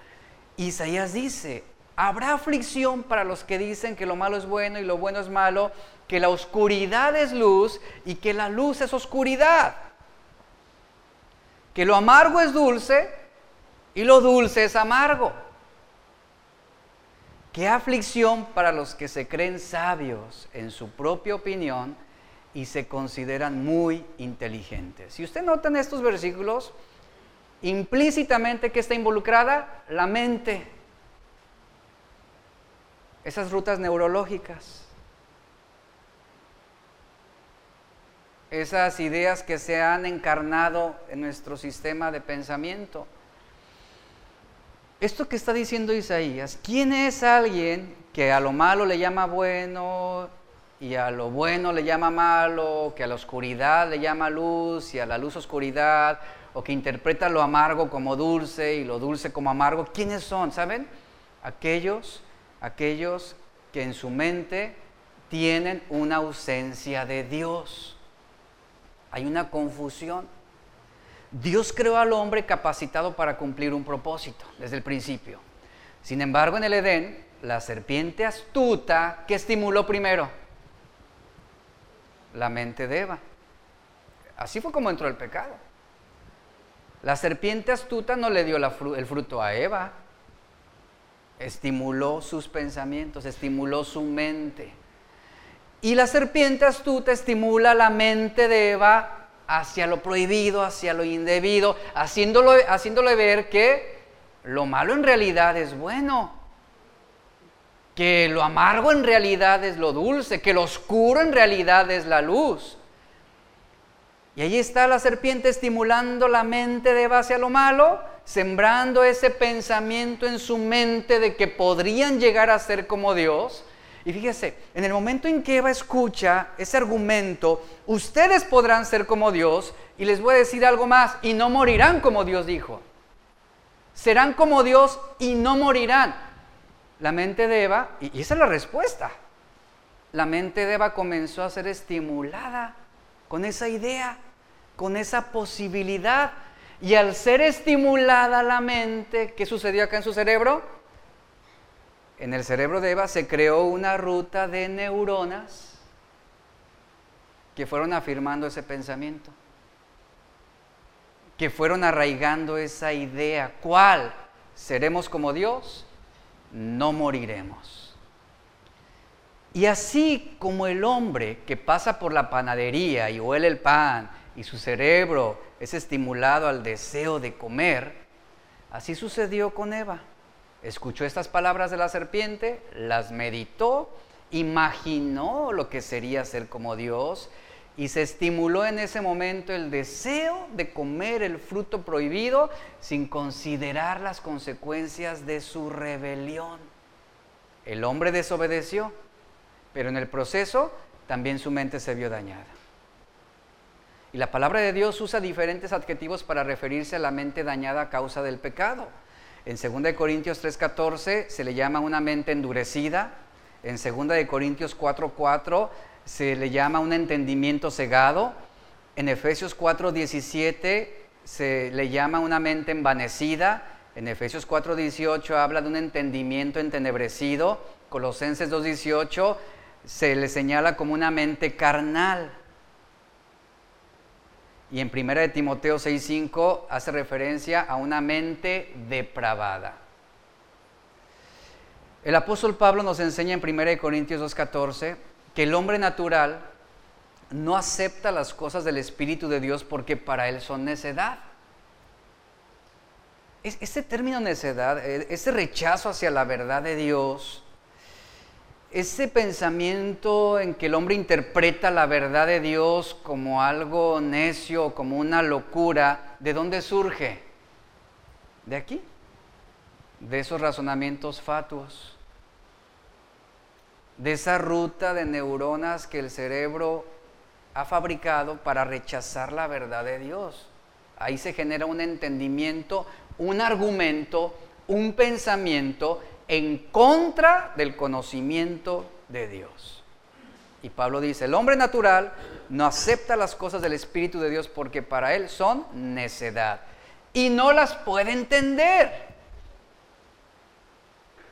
Isaías dice, habrá aflicción para los que dicen que lo malo es bueno y lo bueno es malo, que la oscuridad es luz y que la luz es oscuridad, que lo amargo es dulce y lo dulce es amargo. Qué aflicción para los que se creen sabios en su propia opinión y se consideran muy inteligentes. Si usted nota en estos versículos, implícitamente que está involucrada la mente, esas rutas neurológicas, esas ideas que se han encarnado en nuestro sistema de pensamiento. Esto que está diciendo Isaías, ¿quién es alguien que a lo malo le llama bueno y a lo bueno le llama malo, que a la oscuridad le llama luz y a la luz oscuridad, o que interpreta lo amargo como dulce y lo dulce como amargo, ¿quiénes son? ¿Saben? Aquellos, aquellos que en su mente tienen una ausencia de Dios. Hay una confusión. Dios creó al hombre capacitado para cumplir un propósito desde el principio. Sin embargo, en el Edén, la serpiente astuta, que estimuló primero? La mente de Eva. Así fue como entró el pecado. La serpiente astuta no le dio el fruto a Eva, estimuló sus pensamientos, estimuló su mente. Y la serpiente astuta estimula la mente de Eva hacia lo prohibido, hacia lo indebido, haciéndole ver que lo malo en realidad es bueno, que lo amargo en realidad es lo dulce, que lo oscuro en realidad es la luz. Y ahí está la serpiente estimulando la mente de base a lo malo, sembrando ese pensamiento en su mente de que podrían llegar a ser como Dios. Y fíjese, en el momento en que Eva escucha ese argumento, ustedes podrán ser como Dios, y les voy a decir algo más, y no morirán como Dios dijo. Serán como Dios y no morirán. La mente de Eva, y esa es la respuesta, la mente de Eva comenzó a ser estimulada con esa idea, con esa posibilidad. Y al ser estimulada la mente, ¿qué sucedió acá en su cerebro? En el cerebro de Eva se creó una ruta de neuronas que fueron afirmando ese pensamiento, que fueron arraigando esa idea. ¿Cuál? ¿Seremos como Dios? No moriremos. Y así como el hombre que pasa por la panadería y huele el pan y su cerebro es estimulado al deseo de comer, así sucedió con Eva. Escuchó estas palabras de la serpiente, las meditó, imaginó lo que sería ser como Dios y se estimuló en ese momento el deseo de comer el fruto prohibido sin considerar las consecuencias de su rebelión. El hombre desobedeció pero en el proceso también su mente se vio dañada. Y la palabra de Dios usa diferentes adjetivos para referirse a la mente dañada a causa del pecado. En 2 Corintios 3:14 se le llama una mente endurecida, En 2 de Corintios 4:4 se le llama un entendimiento cegado. En Efesios 4:17 se le llama una mente envanecida. En Efesios 4:18 habla de un entendimiento entenebrecido. Colosenses 2:18 se le señala como una mente carnal. Y en 1 de Timoteo 6:5 hace referencia a una mente depravada. El apóstol Pablo nos enseña en 1 Corintios 2:14 que el hombre natural no acepta las cosas del Espíritu de Dios porque para él son necedad. Ese término necedad, e, ese rechazo hacia la verdad de Dios, ese pensamiento en que el hombre interpreta la verdad de Dios como algo necio, como una locura, ¿de dónde surge? De aquí, de esos razonamientos fatuos, de esa ruta de neuronas que el cerebro ha fabricado para rechazar la verdad de Dios. Ahí se genera un entendimiento, un argumento, un pensamiento en contra del conocimiento de Dios. Y Pablo dice, el hombre natural no acepta las cosas del Espíritu de Dios porque para él son necedad y no las puede entender.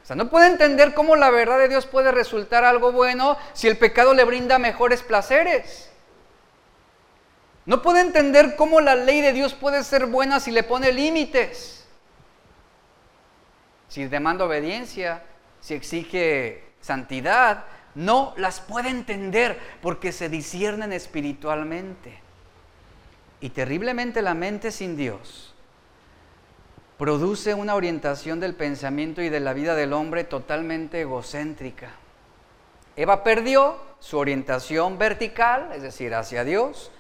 O sea, no puede entender cómo la verdad de Dios puede resultar algo bueno si el pecado le brinda mejores placeres. No puede entender cómo la ley de Dios puede ser buena si le pone límites si demanda obediencia, si exige santidad, no las puede entender porque se disciernen espiritualmente. Y terriblemente la mente sin Dios produce una orientación del pensamiento y de la vida del hombre totalmente egocéntrica. Eva perdió su orientación vertical, es decir, hacia Dios,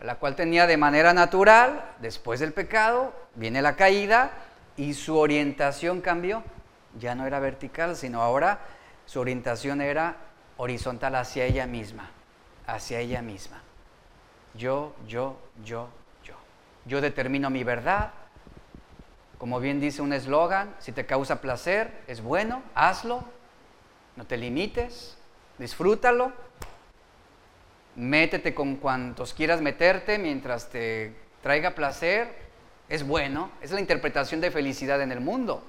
la cual tenía de manera natural, después del pecado, viene la caída, y su orientación cambió. Ya no era vertical, sino ahora su orientación era horizontal hacia ella misma, hacia ella misma. Yo, yo, yo, yo. Yo determino mi verdad. Como bien dice un eslogan, si te causa placer, es bueno, hazlo, no te limites, disfrútalo, métete con cuantos quieras meterte mientras te traiga placer, es bueno, es la interpretación de felicidad en el mundo.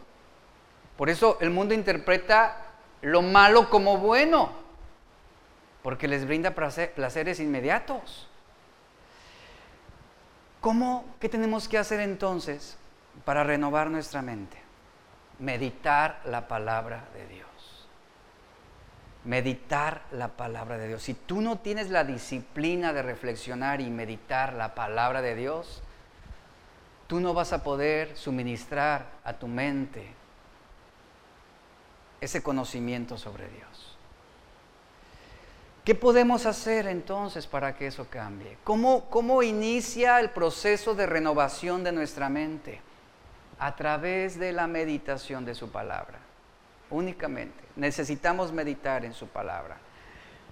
Por eso el mundo interpreta lo malo como bueno, porque les brinda placeres inmediatos. ¿Cómo, qué tenemos que hacer entonces para renovar nuestra mente? Meditar la palabra de Dios. Meditar la palabra de Dios. Si tú no tienes la disciplina de reflexionar y meditar la palabra de Dios, tú no vas a poder suministrar a tu mente ese conocimiento sobre Dios. ¿Qué podemos hacer entonces para que eso cambie? ¿Cómo, ¿Cómo inicia el proceso de renovación de nuestra mente? A través de la meditación de su palabra. Únicamente. Necesitamos meditar en su palabra.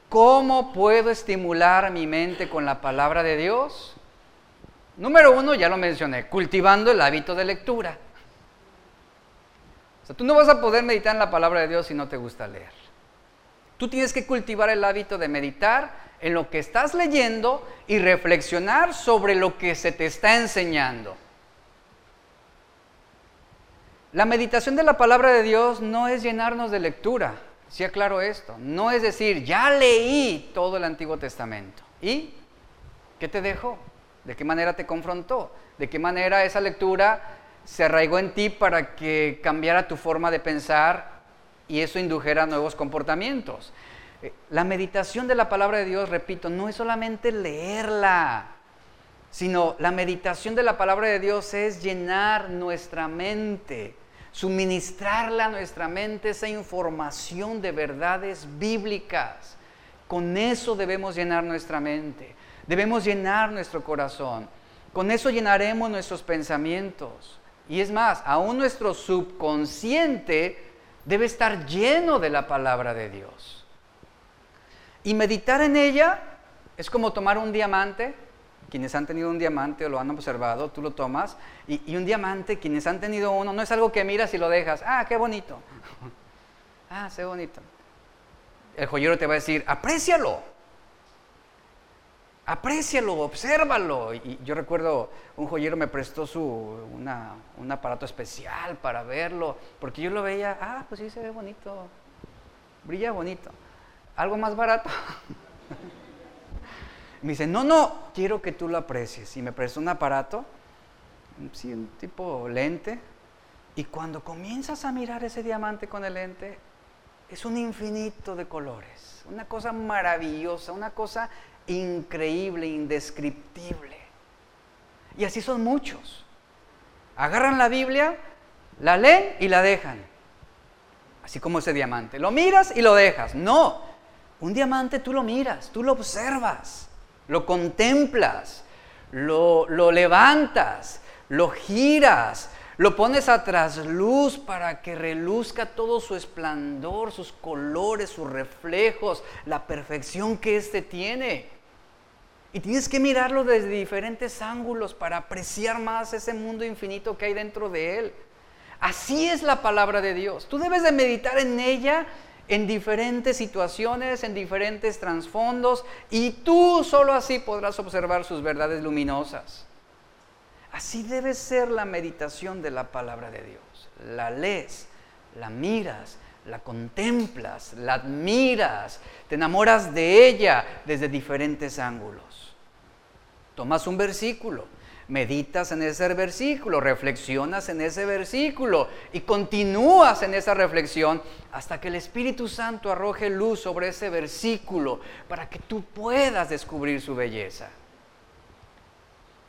¿Cómo puedo estimular mi mente con la palabra de Dios? Número uno, ya lo mencioné, cultivando el hábito de lectura. O sea, tú no vas a poder meditar en la palabra de Dios si no te gusta leer. Tú tienes que cultivar el hábito de meditar en lo que estás leyendo y reflexionar sobre lo que se te está enseñando. La meditación de la palabra de Dios no es llenarnos de lectura, si aclaro esto. No es decir, ya leí todo el Antiguo Testamento. ¿Y qué te dejó? ¿De qué manera te confrontó? ¿De qué manera esa lectura se arraigó en ti para que cambiara tu forma de pensar y eso indujera nuevos comportamientos? Eh, la meditación de la palabra de Dios, repito, no es solamente leerla, sino la meditación de la palabra de Dios es llenar nuestra mente, suministrarle a nuestra mente esa información de verdades bíblicas. Con eso debemos llenar nuestra mente. Debemos llenar nuestro corazón. Con eso llenaremos nuestros pensamientos. Y es más, aún nuestro subconsciente debe estar lleno de la palabra de Dios. Y meditar en ella es como tomar un diamante. Quienes han tenido un diamante o lo han observado, tú lo tomas. Y, un diamante, quienes han tenido uno, no es algo que miras y lo dejas. Ah, qué bonito. ah, qué bonito. el joyero te va a decir, aprécialo. Aprécialo, obsérvalo. Y yo recuerdo, un joyero me prestó su, un aparato especial para verlo, porque yo lo veía, ah, pues sí se ve bonito, brilla bonito. Algo más barato. me dice, no, no, quiero que tú lo aprecies. Y me prestó un aparato, sí, un tipo lente. Y cuando comienzas a mirar ese diamante con el lente, es un infinito de colores, una cosa maravillosa, una cosa increíble, indescriptible. Y así son muchos. Agarran la Biblia, la leen y la dejan. Así como ese diamante. Lo miras y lo dejas. No, un diamante tú lo miras, tú lo observas, lo contemplas, lo, lo levantas, lo giras, lo pones a trasluz para que reluzca todo su esplendor, sus colores, sus reflejos, la perfección que éste tiene. Y tienes que mirarlo desde diferentes ángulos para apreciar más ese mundo infinito que hay dentro de él. Así es la palabra de Dios. Tú debes de meditar en ella en diferentes situaciones, en diferentes trasfondos, y tú solo así podrás observar sus verdades luminosas. Así debe ser la meditación de la palabra de Dios. La lees, la miras, la contemplas, la admiras, te enamoras de ella desde diferentes ángulos. Tomas un versículo, meditas en ese versículo, reflexionas en ese versículo y continúas en esa reflexión hasta que el Espíritu Santo arroje luz sobre ese versículo para que tú puedas descubrir su belleza.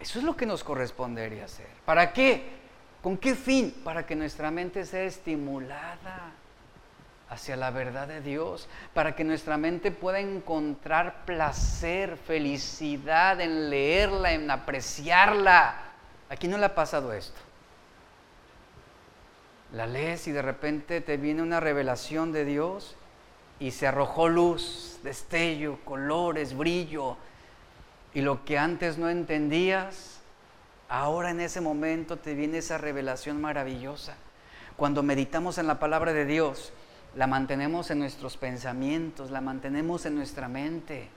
Eso es lo que nos correspondería hacer. ¿Para qué? ¿Con qué fin? Para que nuestra mente sea estimulada hacia la verdad de Dios, para que nuestra mente pueda encontrar placer, felicidad en leerla, en apreciarla. Aquí no le ha pasado esto. La lees y de repente te viene una revelación de Dios y se arrojó luz, destello, colores, brillo, y lo que antes no entendías, ahora en ese momento te viene esa revelación maravillosa. Cuando meditamos en la palabra de Dios, la mantenemos en nuestros pensamientos, la mantenemos en nuestra mente,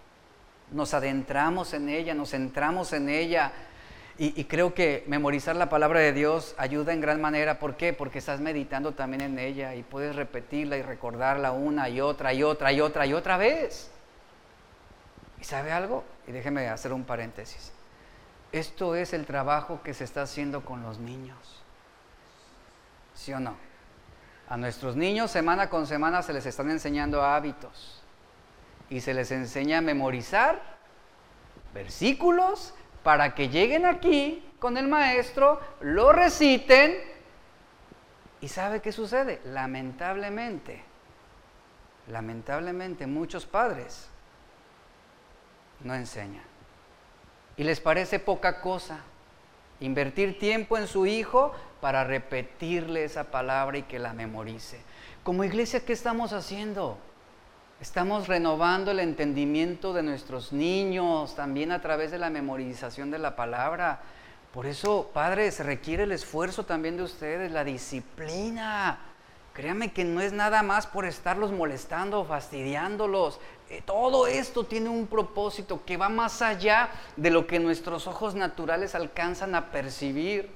nos adentramos en ella, nos centramos en ella. Y, creo que memorizar la palabra de Dios ayuda en gran manera. ¿Por qué? Porque estás meditando también en ella y puedes repetirla y recordarla una y otra y otra y otra y otra vez. ¿Y sabe algo? Y déjeme hacer un paréntesis. Esto es el trabajo que se está haciendo con los niños. ¿Sí o no? A nuestros niños semana con semana se les están enseñando hábitos y se les enseña a memorizar versículos para que lleguen aquí con el maestro, lo reciten y ¿sabe qué sucede? Lamentablemente, lamentablemente muchos padres no enseña. Y les parece poca cosa invertir tiempo en su hijo para repetirle esa palabra y que la memorice. Como iglesia, ¿qué estamos haciendo? Estamos renovando el entendimiento de nuestros niños también a través de la memorización de la palabra. Por eso, padres, requiere el esfuerzo también de ustedes, la disciplina. Créame que no es nada más por estarlos molestando fastidiándolos. Eh, todo esto tiene un propósito que va más allá de lo que nuestros ojos naturales alcanzan a percibir.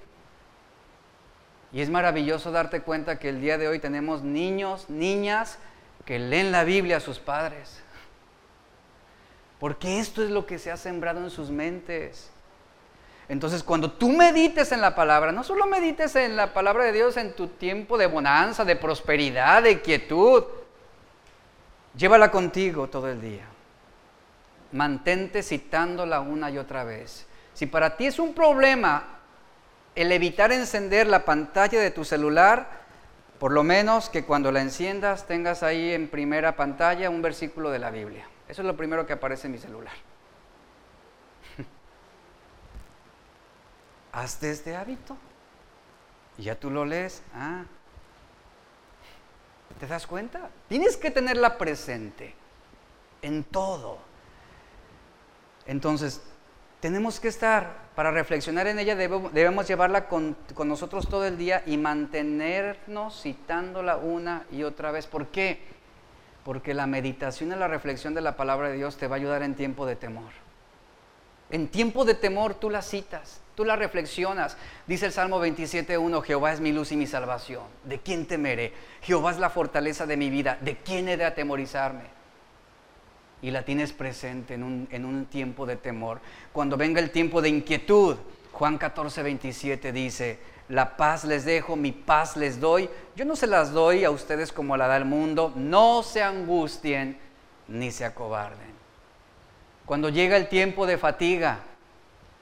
Y es maravilloso darte cuenta que el día de hoy tenemos niños, niñas que leen la Biblia a sus padres. Porque esto es lo que se ha sembrado en sus mentes. Entonces, cuando tú medites en la palabra, no solo medites en la palabra de Dios en tu tiempo de bonanza, de prosperidad, de quietud, llévala contigo todo el día. Mantente citándola una y otra vez. Si para ti es un problema el evitar encender la pantalla de tu celular, por lo menos que cuando la enciendas tengas ahí en primera pantalla un versículo de la Biblia. Eso es lo primero que aparece en mi celular. Hazte este hábito. Y ya tú lo lees. Ah, ¿te das cuenta? Tienes que tenerla presente en todo. Entonces, tenemos que estar, para reflexionar en ella, debemos, llevarla con, con, nosotros todo el día y mantenernos citándola una y otra vez. ¿Por qué? Porque la meditación y la reflexión de la palabra de Dios te va a ayudar en tiempo de temor. En tiempo de temor tú la citas, tú la reflexionas. Dice el Salmo 27.1, Jehová es mi luz y mi salvación. ¿De quién temeré? Jehová es la fortaleza de mi vida. ¿De quién he de atemorizarme? Y la tienes presente en un, en un tiempo de temor. Cuando venga el tiempo de inquietud, Juan 14.27 dice, la paz les dejo, mi paz les doy. Yo no se las doy a ustedes como la da el mundo. No se angustien ni se acobarden. Cuando llega el tiempo de fatiga,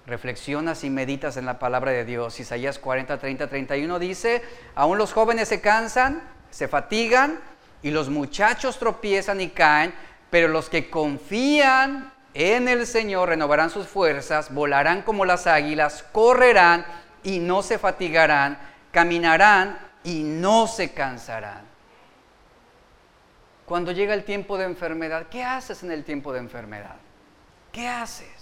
reflexionas y meditas en la palabra de Dios. Isaías 40, 30, 31 dice, aún los jóvenes se cansan, se fatigan y los muchachos tropiezan y caen, pero los que confían en el Señor renovarán sus fuerzas, volarán como las águilas, correrán y no se fatigarán, caminarán y no se cansarán. Cuando llega el tiempo de enfermedad, ¿qué haces en el tiempo de enfermedad? ¿Qué haces?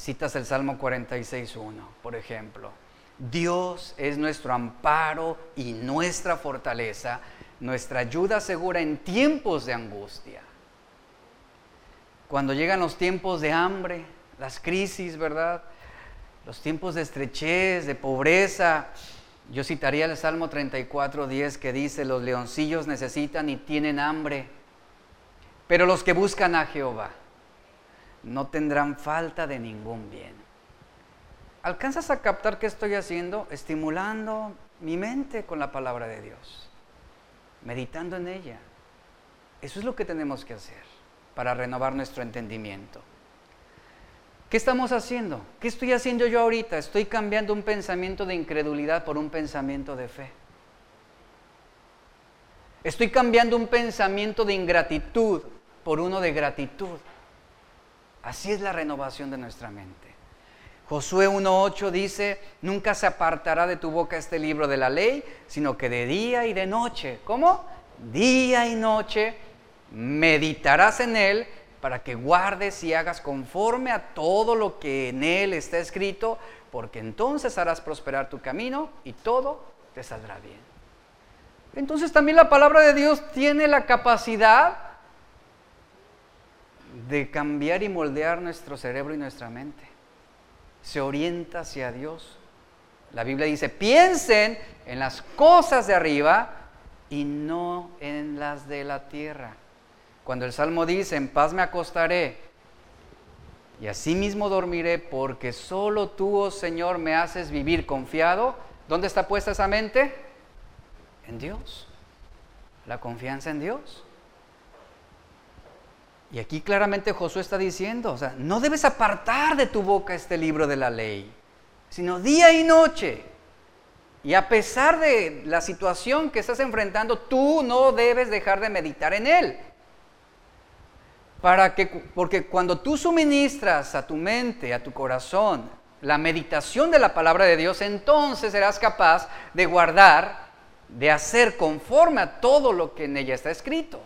Citas el Salmo 46.1, por ejemplo. Dios es nuestro amparo y nuestra fortaleza, nuestra ayuda segura en tiempos de angustia. Cuando llegan los tiempos de hambre, las crisis, ¿verdad? los tiempos de estrechez, de pobreza. Yo citaría el Salmo 34, 10 que dice, los leoncillos necesitan y tienen hambre, pero los que buscan a Jehová no tendrán falta de ningún bien. ¿Alcanzas a captar qué estoy haciendo? Estimulando mi mente con la palabra de Dios, meditando en ella. Eso es lo que tenemos que hacer para renovar nuestro entendimiento. ¿Qué estamos haciendo? ¿Qué estoy haciendo yo ahorita? Estoy cambiando un pensamiento de incredulidad por un pensamiento de fe. Estoy cambiando un pensamiento de ingratitud por uno de gratitud. Así es la renovación de nuestra mente. Josué 1.8 dice, nunca se apartará de tu boca este libro de la ley, sino que de día y de noche, ¿cómo? Día y noche meditarás en él para que guardes y hagas conforme a todo lo que en él está escrito, porque entonces harás prosperar tu camino y todo te saldrá bien. Entonces también la palabra de Dios tiene la capacidad de cambiar y moldear nuestro cerebro y nuestra mente. Se orienta hacia Dios. La Biblia dice, piensen en las cosas de arriba y no en las de la tierra. Cuando el Salmo dice, en paz me acostaré y así mismo dormiré porque solo tú, oh Señor, me haces vivir confiado, ¿dónde está puesta esa mente? En Dios. La confianza en Dios. Y aquí claramente Josué está diciendo, o sea, no debes apartar de tu boca este libro de la ley, sino día y noche. Y a pesar de la situación que estás enfrentando, tú no debes dejar de meditar en él para que, porque cuando tú suministras a tu mente, a tu corazón, la meditación de la palabra de Dios, entonces serás capaz de guardar, de hacer conforme a todo lo que en ella está escrito.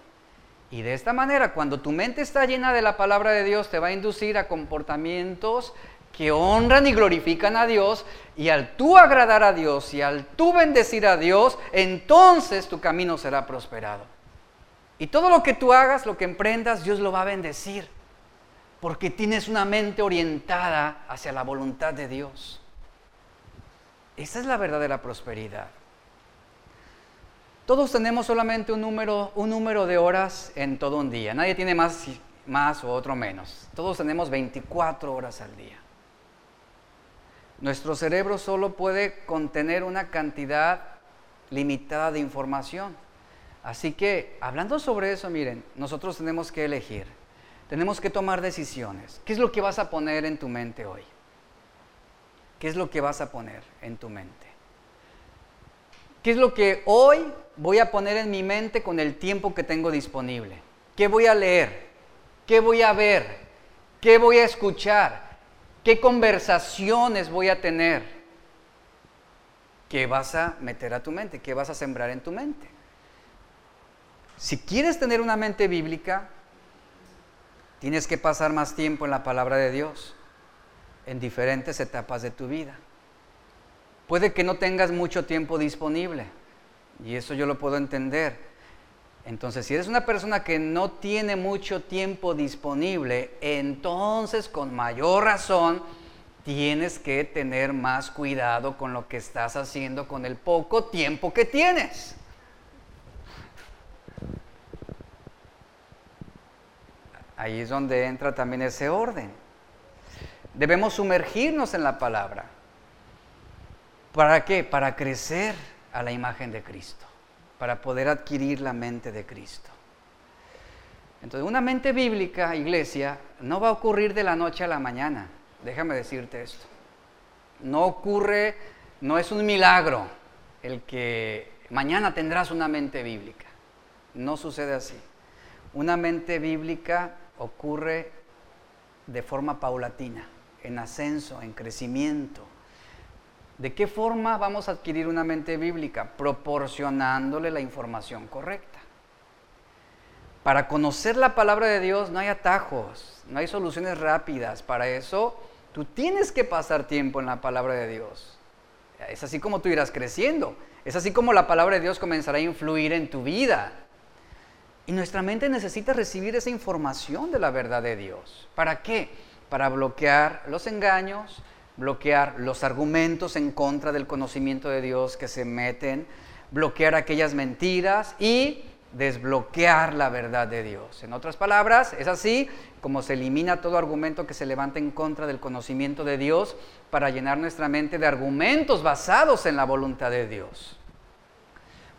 Y de esta manera, cuando tu mente está llena de la palabra de Dios, te va a inducir a comportamientos que honran y glorifican a Dios, y al tú agradar a Dios y al tú bendecir a Dios, entonces tu camino será prosperado. Y todo lo que tú hagas, lo que emprendas, Dios lo va a bendecir. Porque tienes una mente orientada hacia la voluntad de Dios. Esa es la verdadera prosperidad. Todos tenemos solamente un número, un número de horas en todo un día. Nadie tiene más, más o otro menos. Todos tenemos 24 horas al día. Nuestro cerebro solo puede contener una cantidad limitada de información. Así que, hablando sobre eso, miren, nosotros tenemos que elegir, tenemos que tomar decisiones. ¿Qué es lo que vas a poner en tu mente hoy? ¿Qué es lo que vas a poner en tu mente? ¿Qué es lo que hoy voy a poner en mi mente con el tiempo que tengo disponible? ¿Qué voy a leer? ¿Qué voy a ver? ¿Qué voy a escuchar? ¿Qué conversaciones voy a tener? ¿Qué vas a meter a tu mente? ¿Qué vas a sembrar en tu mente? Si quieres tener una mente bíblica, tienes que pasar más tiempo en la palabra de Dios, en diferentes etapas de tu vida. Puede que no tengas mucho tiempo disponible, y eso yo lo puedo entender. Entonces, si eres una persona que no tiene mucho tiempo disponible, entonces con mayor razón tienes que tener más cuidado con lo que estás haciendo con el poco tiempo que tienes. Ahí es donde entra también ese orden. Debemos sumergirnos en la palabra. ¿Para qué? Para crecer a la imagen de Cristo, para poder adquirir la mente de Cristo. Entonces, una mente bíblica, iglesia, no va a ocurrir de la noche a la mañana. Déjame decirte esto. No ocurre, no es un milagro el que mañana tendrás una mente bíblica. No sucede así. Una mente bíblica ocurre de forma paulatina, en ascenso, en crecimiento. ¿De qué forma vamos a adquirir una mente bíblica? Proporcionándole la información correcta. Para conocer la palabra de Dios no hay atajos, no hay soluciones rápidas. Para eso tú tienes que pasar tiempo en la palabra de Dios. Es así como tú irás creciendo. Es así como la palabra de Dios comenzará a influir en tu vida. Y nuestra mente necesita recibir esa información de la verdad de Dios. ¿Para qué? Para bloquear los engaños, bloquear los argumentos en contra del conocimiento de Dios que se meten, bloquear aquellas mentiras y desbloquear la verdad de Dios. En otras palabras, es así como se elimina todo argumento que se levanta en contra del conocimiento de Dios para llenar nuestra mente de argumentos basados en la voluntad de Dios.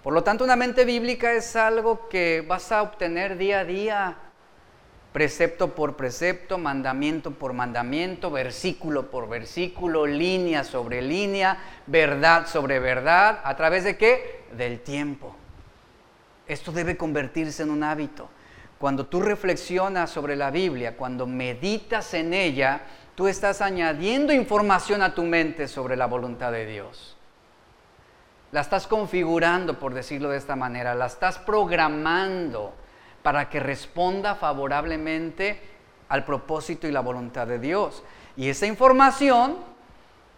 Por lo tanto, una mente bíblica es algo que vas a obtener día a día, precepto por precepto, mandamiento por mandamiento, versículo por versículo, línea sobre línea, verdad sobre verdad, ¿a través de qué? Del tiempo. Esto debe convertirse en un hábito. Cuando tú reflexionas sobre la Biblia, cuando meditas en ella, tú estás añadiendo información a tu mente sobre la voluntad de Dios la estás configurando, por decirlo de esta manera, la estás programando para que responda favorablemente al propósito y la voluntad de Dios. Y esa información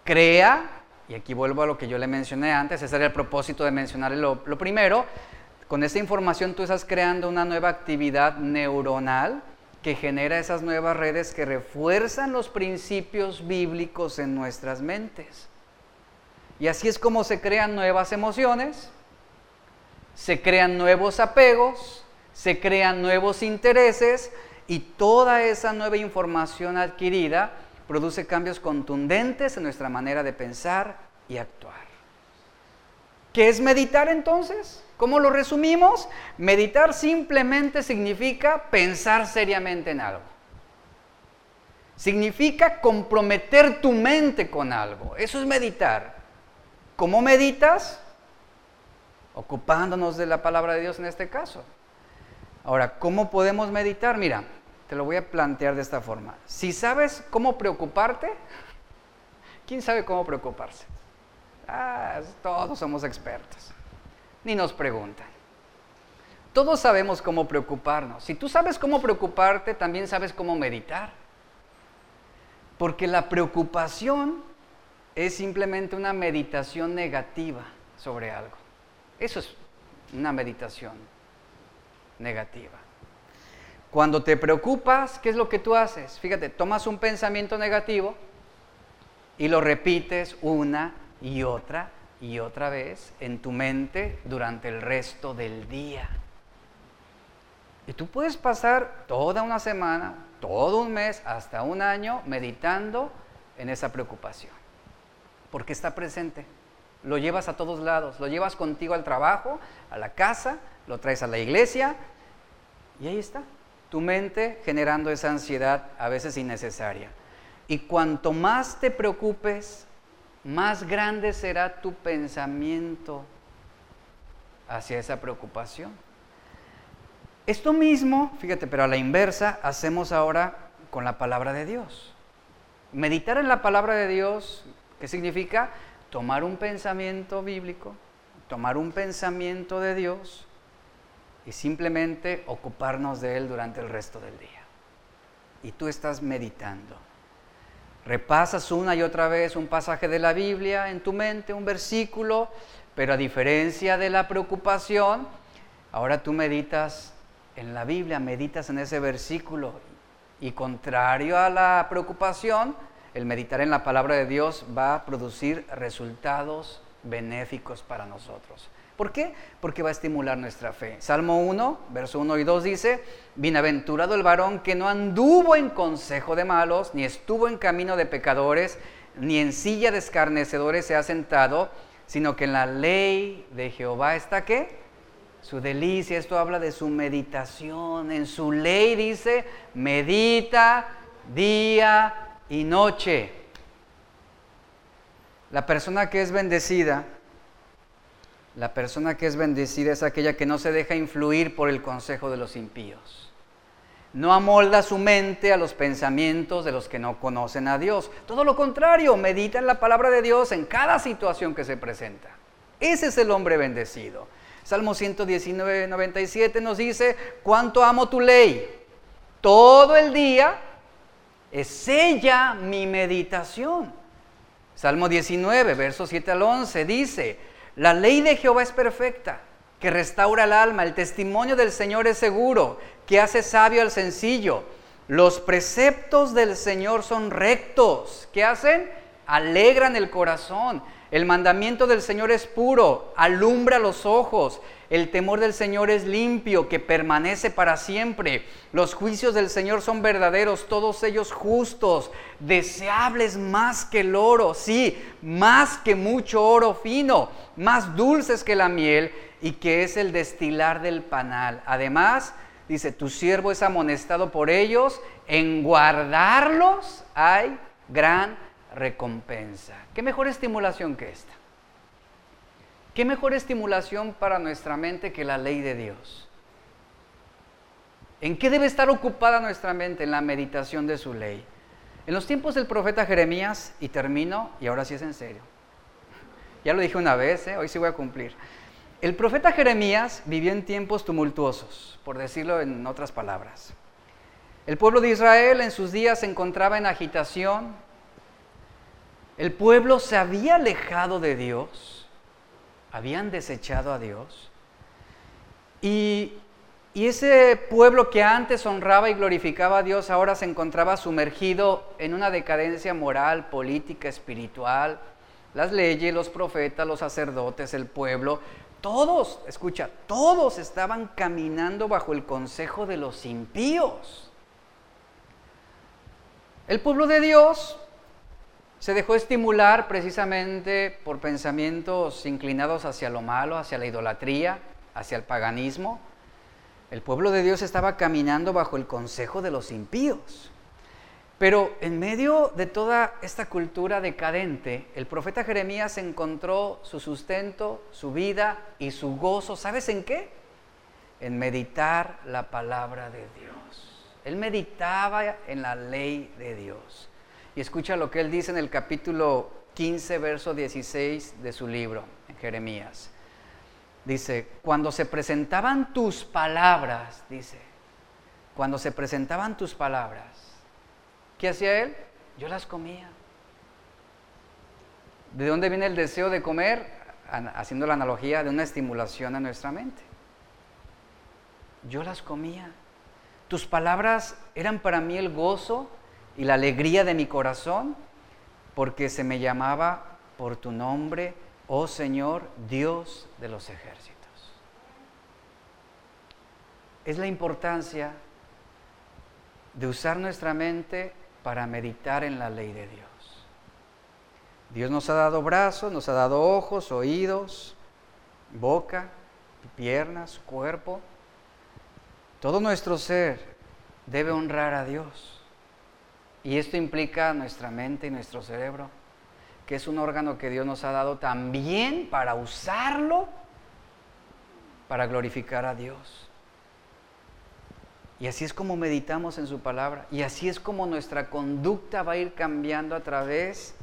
crea, y aquí vuelvo a lo que yo le mencioné antes, ese era el propósito de mencionar lo, lo primero, con esa información tú estás creando una nueva actividad neuronal que genera esas nuevas redes que refuerzan los principios bíblicos en nuestras mentes. Y así es como se crean nuevas emociones, se crean nuevos apegos, se crean nuevos intereses y toda esa nueva información adquirida produce cambios contundentes en nuestra manera de pensar y actuar. ¿Qué es meditar entonces? ¿Cómo lo resumimos? Meditar simplemente significa pensar seriamente en algo. Significa comprometer tu mente con algo. Eso es meditar. ¿Cómo meditas? Ocupándonos de la palabra de Dios en este caso. Ahora, ¿cómo podemos meditar? Mira, te lo voy a plantear de esta forma. Si sabes cómo preocuparte, ¿quién sabe cómo preocuparse? Ah, todos somos expertos. Ni nos preguntan. Todos sabemos cómo preocuparnos. Si tú sabes cómo preocuparte, también sabes cómo meditar. Porque la preocupación es simplemente una meditación negativa sobre algo. Eso es una meditación negativa. Cuando te preocupas, ¿qué es lo que tú haces? Fíjate, tomas un pensamiento negativo y lo repites una y otra y otra vez en tu mente durante el resto del día. Y tú puedes pasar toda una semana, todo un mes, hasta un año meditando en esa preocupación porque está presente. Lo llevas a todos lados, lo llevas contigo al trabajo, a la casa, lo traes a la iglesia y ahí está, tu mente generando esa ansiedad a veces innecesaria. Y cuanto más te preocupes, más grande será tu pensamiento hacia esa preocupación. Esto mismo, fíjate, pero a la inversa, hacemos ahora con la palabra de Dios. Meditar en la palabra de Dios ¿Qué significa? Tomar un pensamiento bíblico, tomar un pensamiento de Dios y simplemente ocuparnos de él durante el resto del día. Y tú estás meditando. Repasas una y otra vez un pasaje de la Biblia en tu mente, un versículo, pero a diferencia de la preocupación, Ahora tú meditas en la Biblia, meditas en ese versículo y contrario a la preocupación, el meditar en la palabra de Dios va a producir resultados benéficos para nosotros. ¿Por qué? Porque va a estimular nuestra fe. Salmo 1, verso 1 y 2 dice, Bienaventurado el varón que no anduvo en consejo de malos, ni estuvo en camino de pecadores, ni en silla de escarnecedores se ha sentado, sino que en la ley de Jehová está qué? Su delicia, esto habla de su meditación. En su ley dice, medita día y noche. La persona que es bendecida, la persona que es bendecida es aquella que no se deja influir por el consejo de los impíos. No amolda su mente a los pensamientos de los que no conocen a Dios. Todo lo contrario, medita en la palabra de Dios en cada situación que se presenta. Ese es el hombre bendecido. Salmo 119, 97 nos dice, cuánto amo tu ley. Todo el día es ella mi meditación. Salmo 19, versos 7 al 11 dice, la ley de Jehová es perfecta, que restaura el alma, el testimonio del Señor es seguro, que hace sabio al sencillo. Los preceptos del Señor son rectos. ¿Qué hacen? Alegran el corazón. El mandamiento del Señor es puro, alumbra los ojos. El temor del Señor es limpio, que permanece para siempre. Los juicios del Señor son verdaderos, todos ellos justos, deseables más que el oro, sí, más que mucho oro fino, más dulces que la miel y que es el destilar del panal. Además, dice, tu siervo es amonestado por ellos, en guardarlos hay gran recompensa. ¿Qué mejor estimulación que esta? ¿Qué mejor estimulación para nuestra mente que la ley de Dios? ¿En qué debe estar ocupada nuestra mente? En la meditación de su ley. En los tiempos del profeta Jeremías, y termino, y ahora sí es en serio. Ya lo dije una vez, ¿eh? hoy sí voy a cumplir. El profeta Jeremías vivió en tiempos tumultuosos, por decirlo en otras palabras. El pueblo de Israel en sus días se encontraba en agitación, el pueblo se había alejado de Dios, habían desechado a Dios. Y, ese pueblo que antes honraba y glorificaba a Dios ahora se encontraba sumergido en una decadencia moral, política, espiritual. Las leyes, los profetas, los sacerdotes, el pueblo, todos, escucha, todos estaban caminando bajo el consejo de los impíos. El pueblo de Dios se dejó estimular precisamente por pensamientos inclinados hacia lo malo, hacia la idolatría, hacia el paganismo. El pueblo de Dios estaba caminando bajo el consejo de los impíos. Pero en medio de toda esta cultura decadente, el profeta Jeremías encontró su sustento, su vida y su gozo. ¿Sabes en qué? En meditar la palabra de Dios. Él meditaba en la ley de Dios. Y escucha lo que él dice en el capítulo 15, verso 16 de su libro, en Jeremías. Dice, cuando se presentaban tus palabras, dice, cuando se presentaban tus palabras, ¿qué hacía él? Yo las comía. ¿De dónde viene el deseo de comer? Haciendo la analogía de una estimulación a nuestra mente. Yo las comía. Tus palabras eran para mí el gozo y la alegría de mi corazón, porque se me llamaba por tu nombre, oh Señor, Dios de los ejércitos. Es la importancia de usar nuestra mente para meditar en la ley de Dios. Dios nos ha dado brazos, nos ha dado ojos, oídos, boca, piernas, cuerpo. Todo nuestro ser debe honrar a Dios. Y esto implica nuestra mente y nuestro cerebro, que es un órgano que Dios nos ha dado también para usarlo para glorificar a Dios. Y así es como meditamos en su palabra. Y así es como nuestra conducta va a ir cambiando a través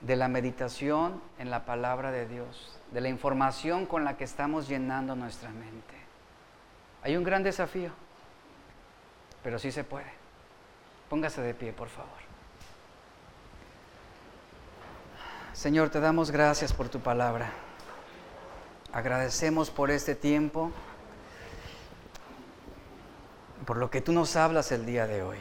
de la meditación en la palabra de Dios, de la información con la que estamos llenando nuestra mente. Hay un gran desafío, pero sí se puede. Póngase de pie, por favor. Señor, te damos gracias por tu palabra. Agradecemos por este tiempo, por lo que tú nos hablas el día de hoy.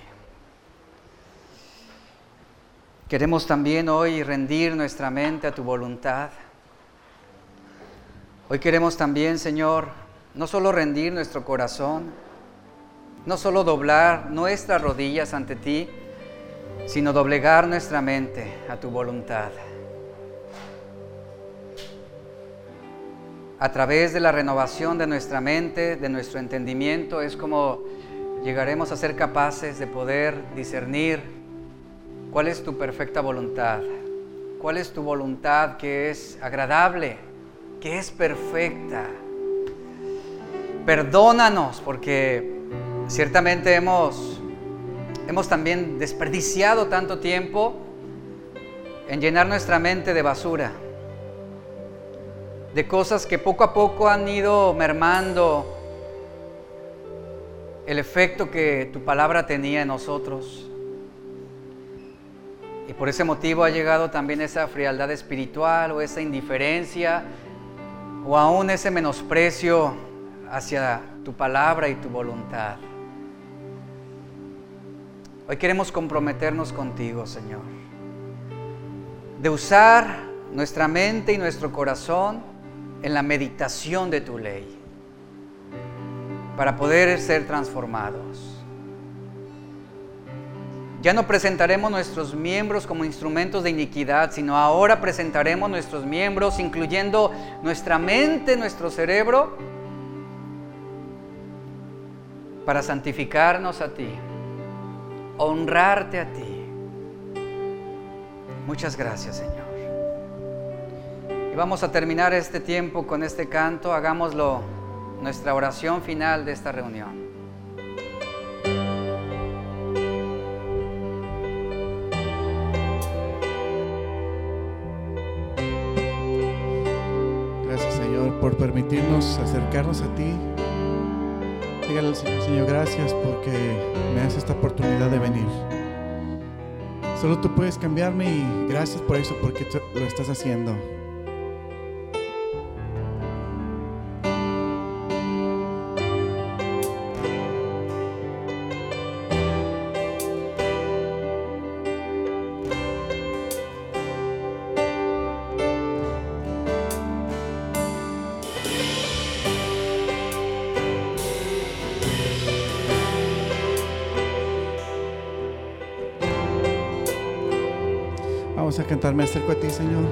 Queremos también hoy rendir nuestra mente a tu voluntad. Hoy queremos también, Señor, no solo rendir nuestro corazón, no solo doblar nuestras rodillas ante ti, sino doblegar nuestra mente a tu voluntad. A través de la renovación de nuestra mente, de nuestro entendimiento, es como llegaremos a ser capaces de poder discernir ¿Cuál es tu perfecta voluntad? ¿Cuál es tu voluntad que es agradable, que es perfecta? Perdónanos porque ciertamente hemos, hemos también desperdiciado tanto tiempo en llenar nuestra mente de basura, de cosas que poco a poco han ido mermando el efecto que tu palabra tenía en nosotros. Y por ese motivo ha llegado también esa frialdad espiritual o esa indiferencia o aún ese menosprecio hacia tu palabra y tu voluntad. Hoy queremos comprometernos contigo, Señor, de usar nuestra mente y nuestro corazón en la meditación de tu ley para poder ser transformados. Ya no presentaremos nuestros miembros como instrumentos de iniquidad, sino ahora presentaremos nuestros miembros, incluyendo nuestra mente, nuestro cerebro, para santificarnos a ti, honrarte a ti. Muchas gracias, Señor. Y vamos a terminar este tiempo con este canto. Hagámoslo nuestra oración final de esta reunión. por permitirnos acercarnos a ti. Dígale al Señor, Señor, gracias porque me das esta oportunidad de venir. Solo tú puedes cambiarme y gracias por eso, porque lo estás haciendo. Me acerco a ti, Señor.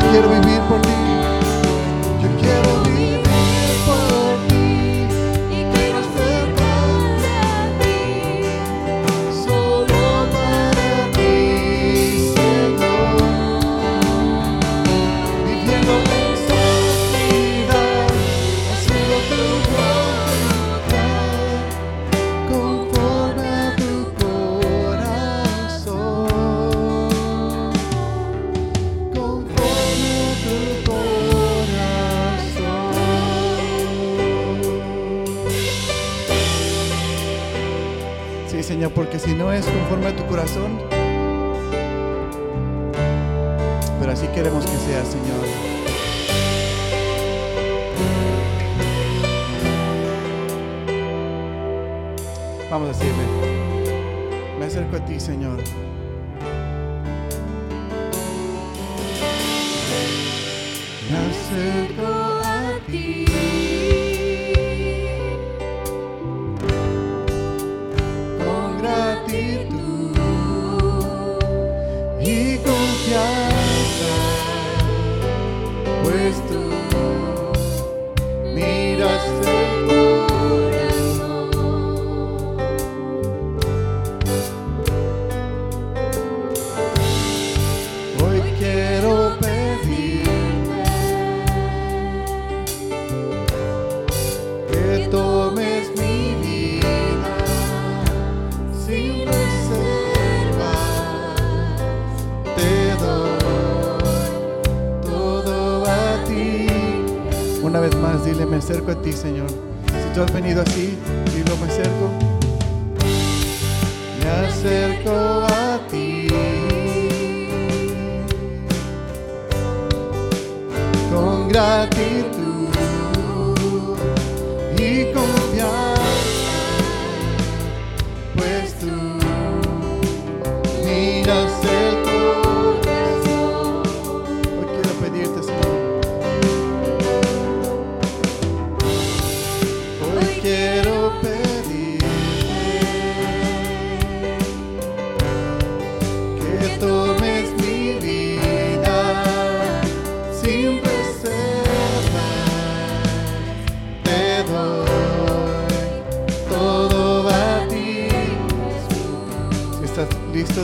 Eu quero viver. Con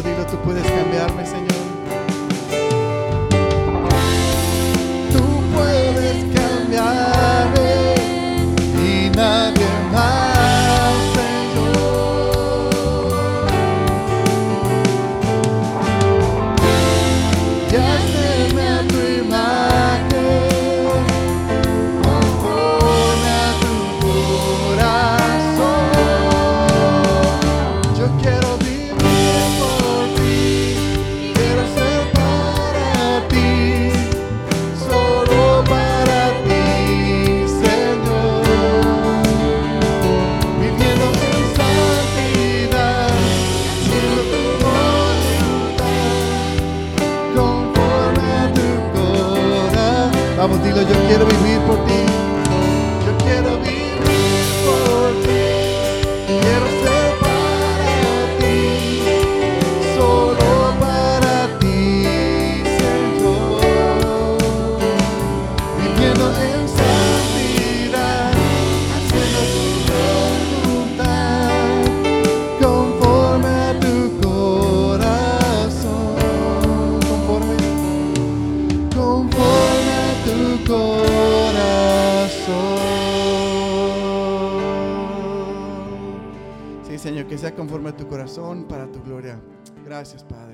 dilo, tú puedes cambiarme, Señor. Gracias, Padre.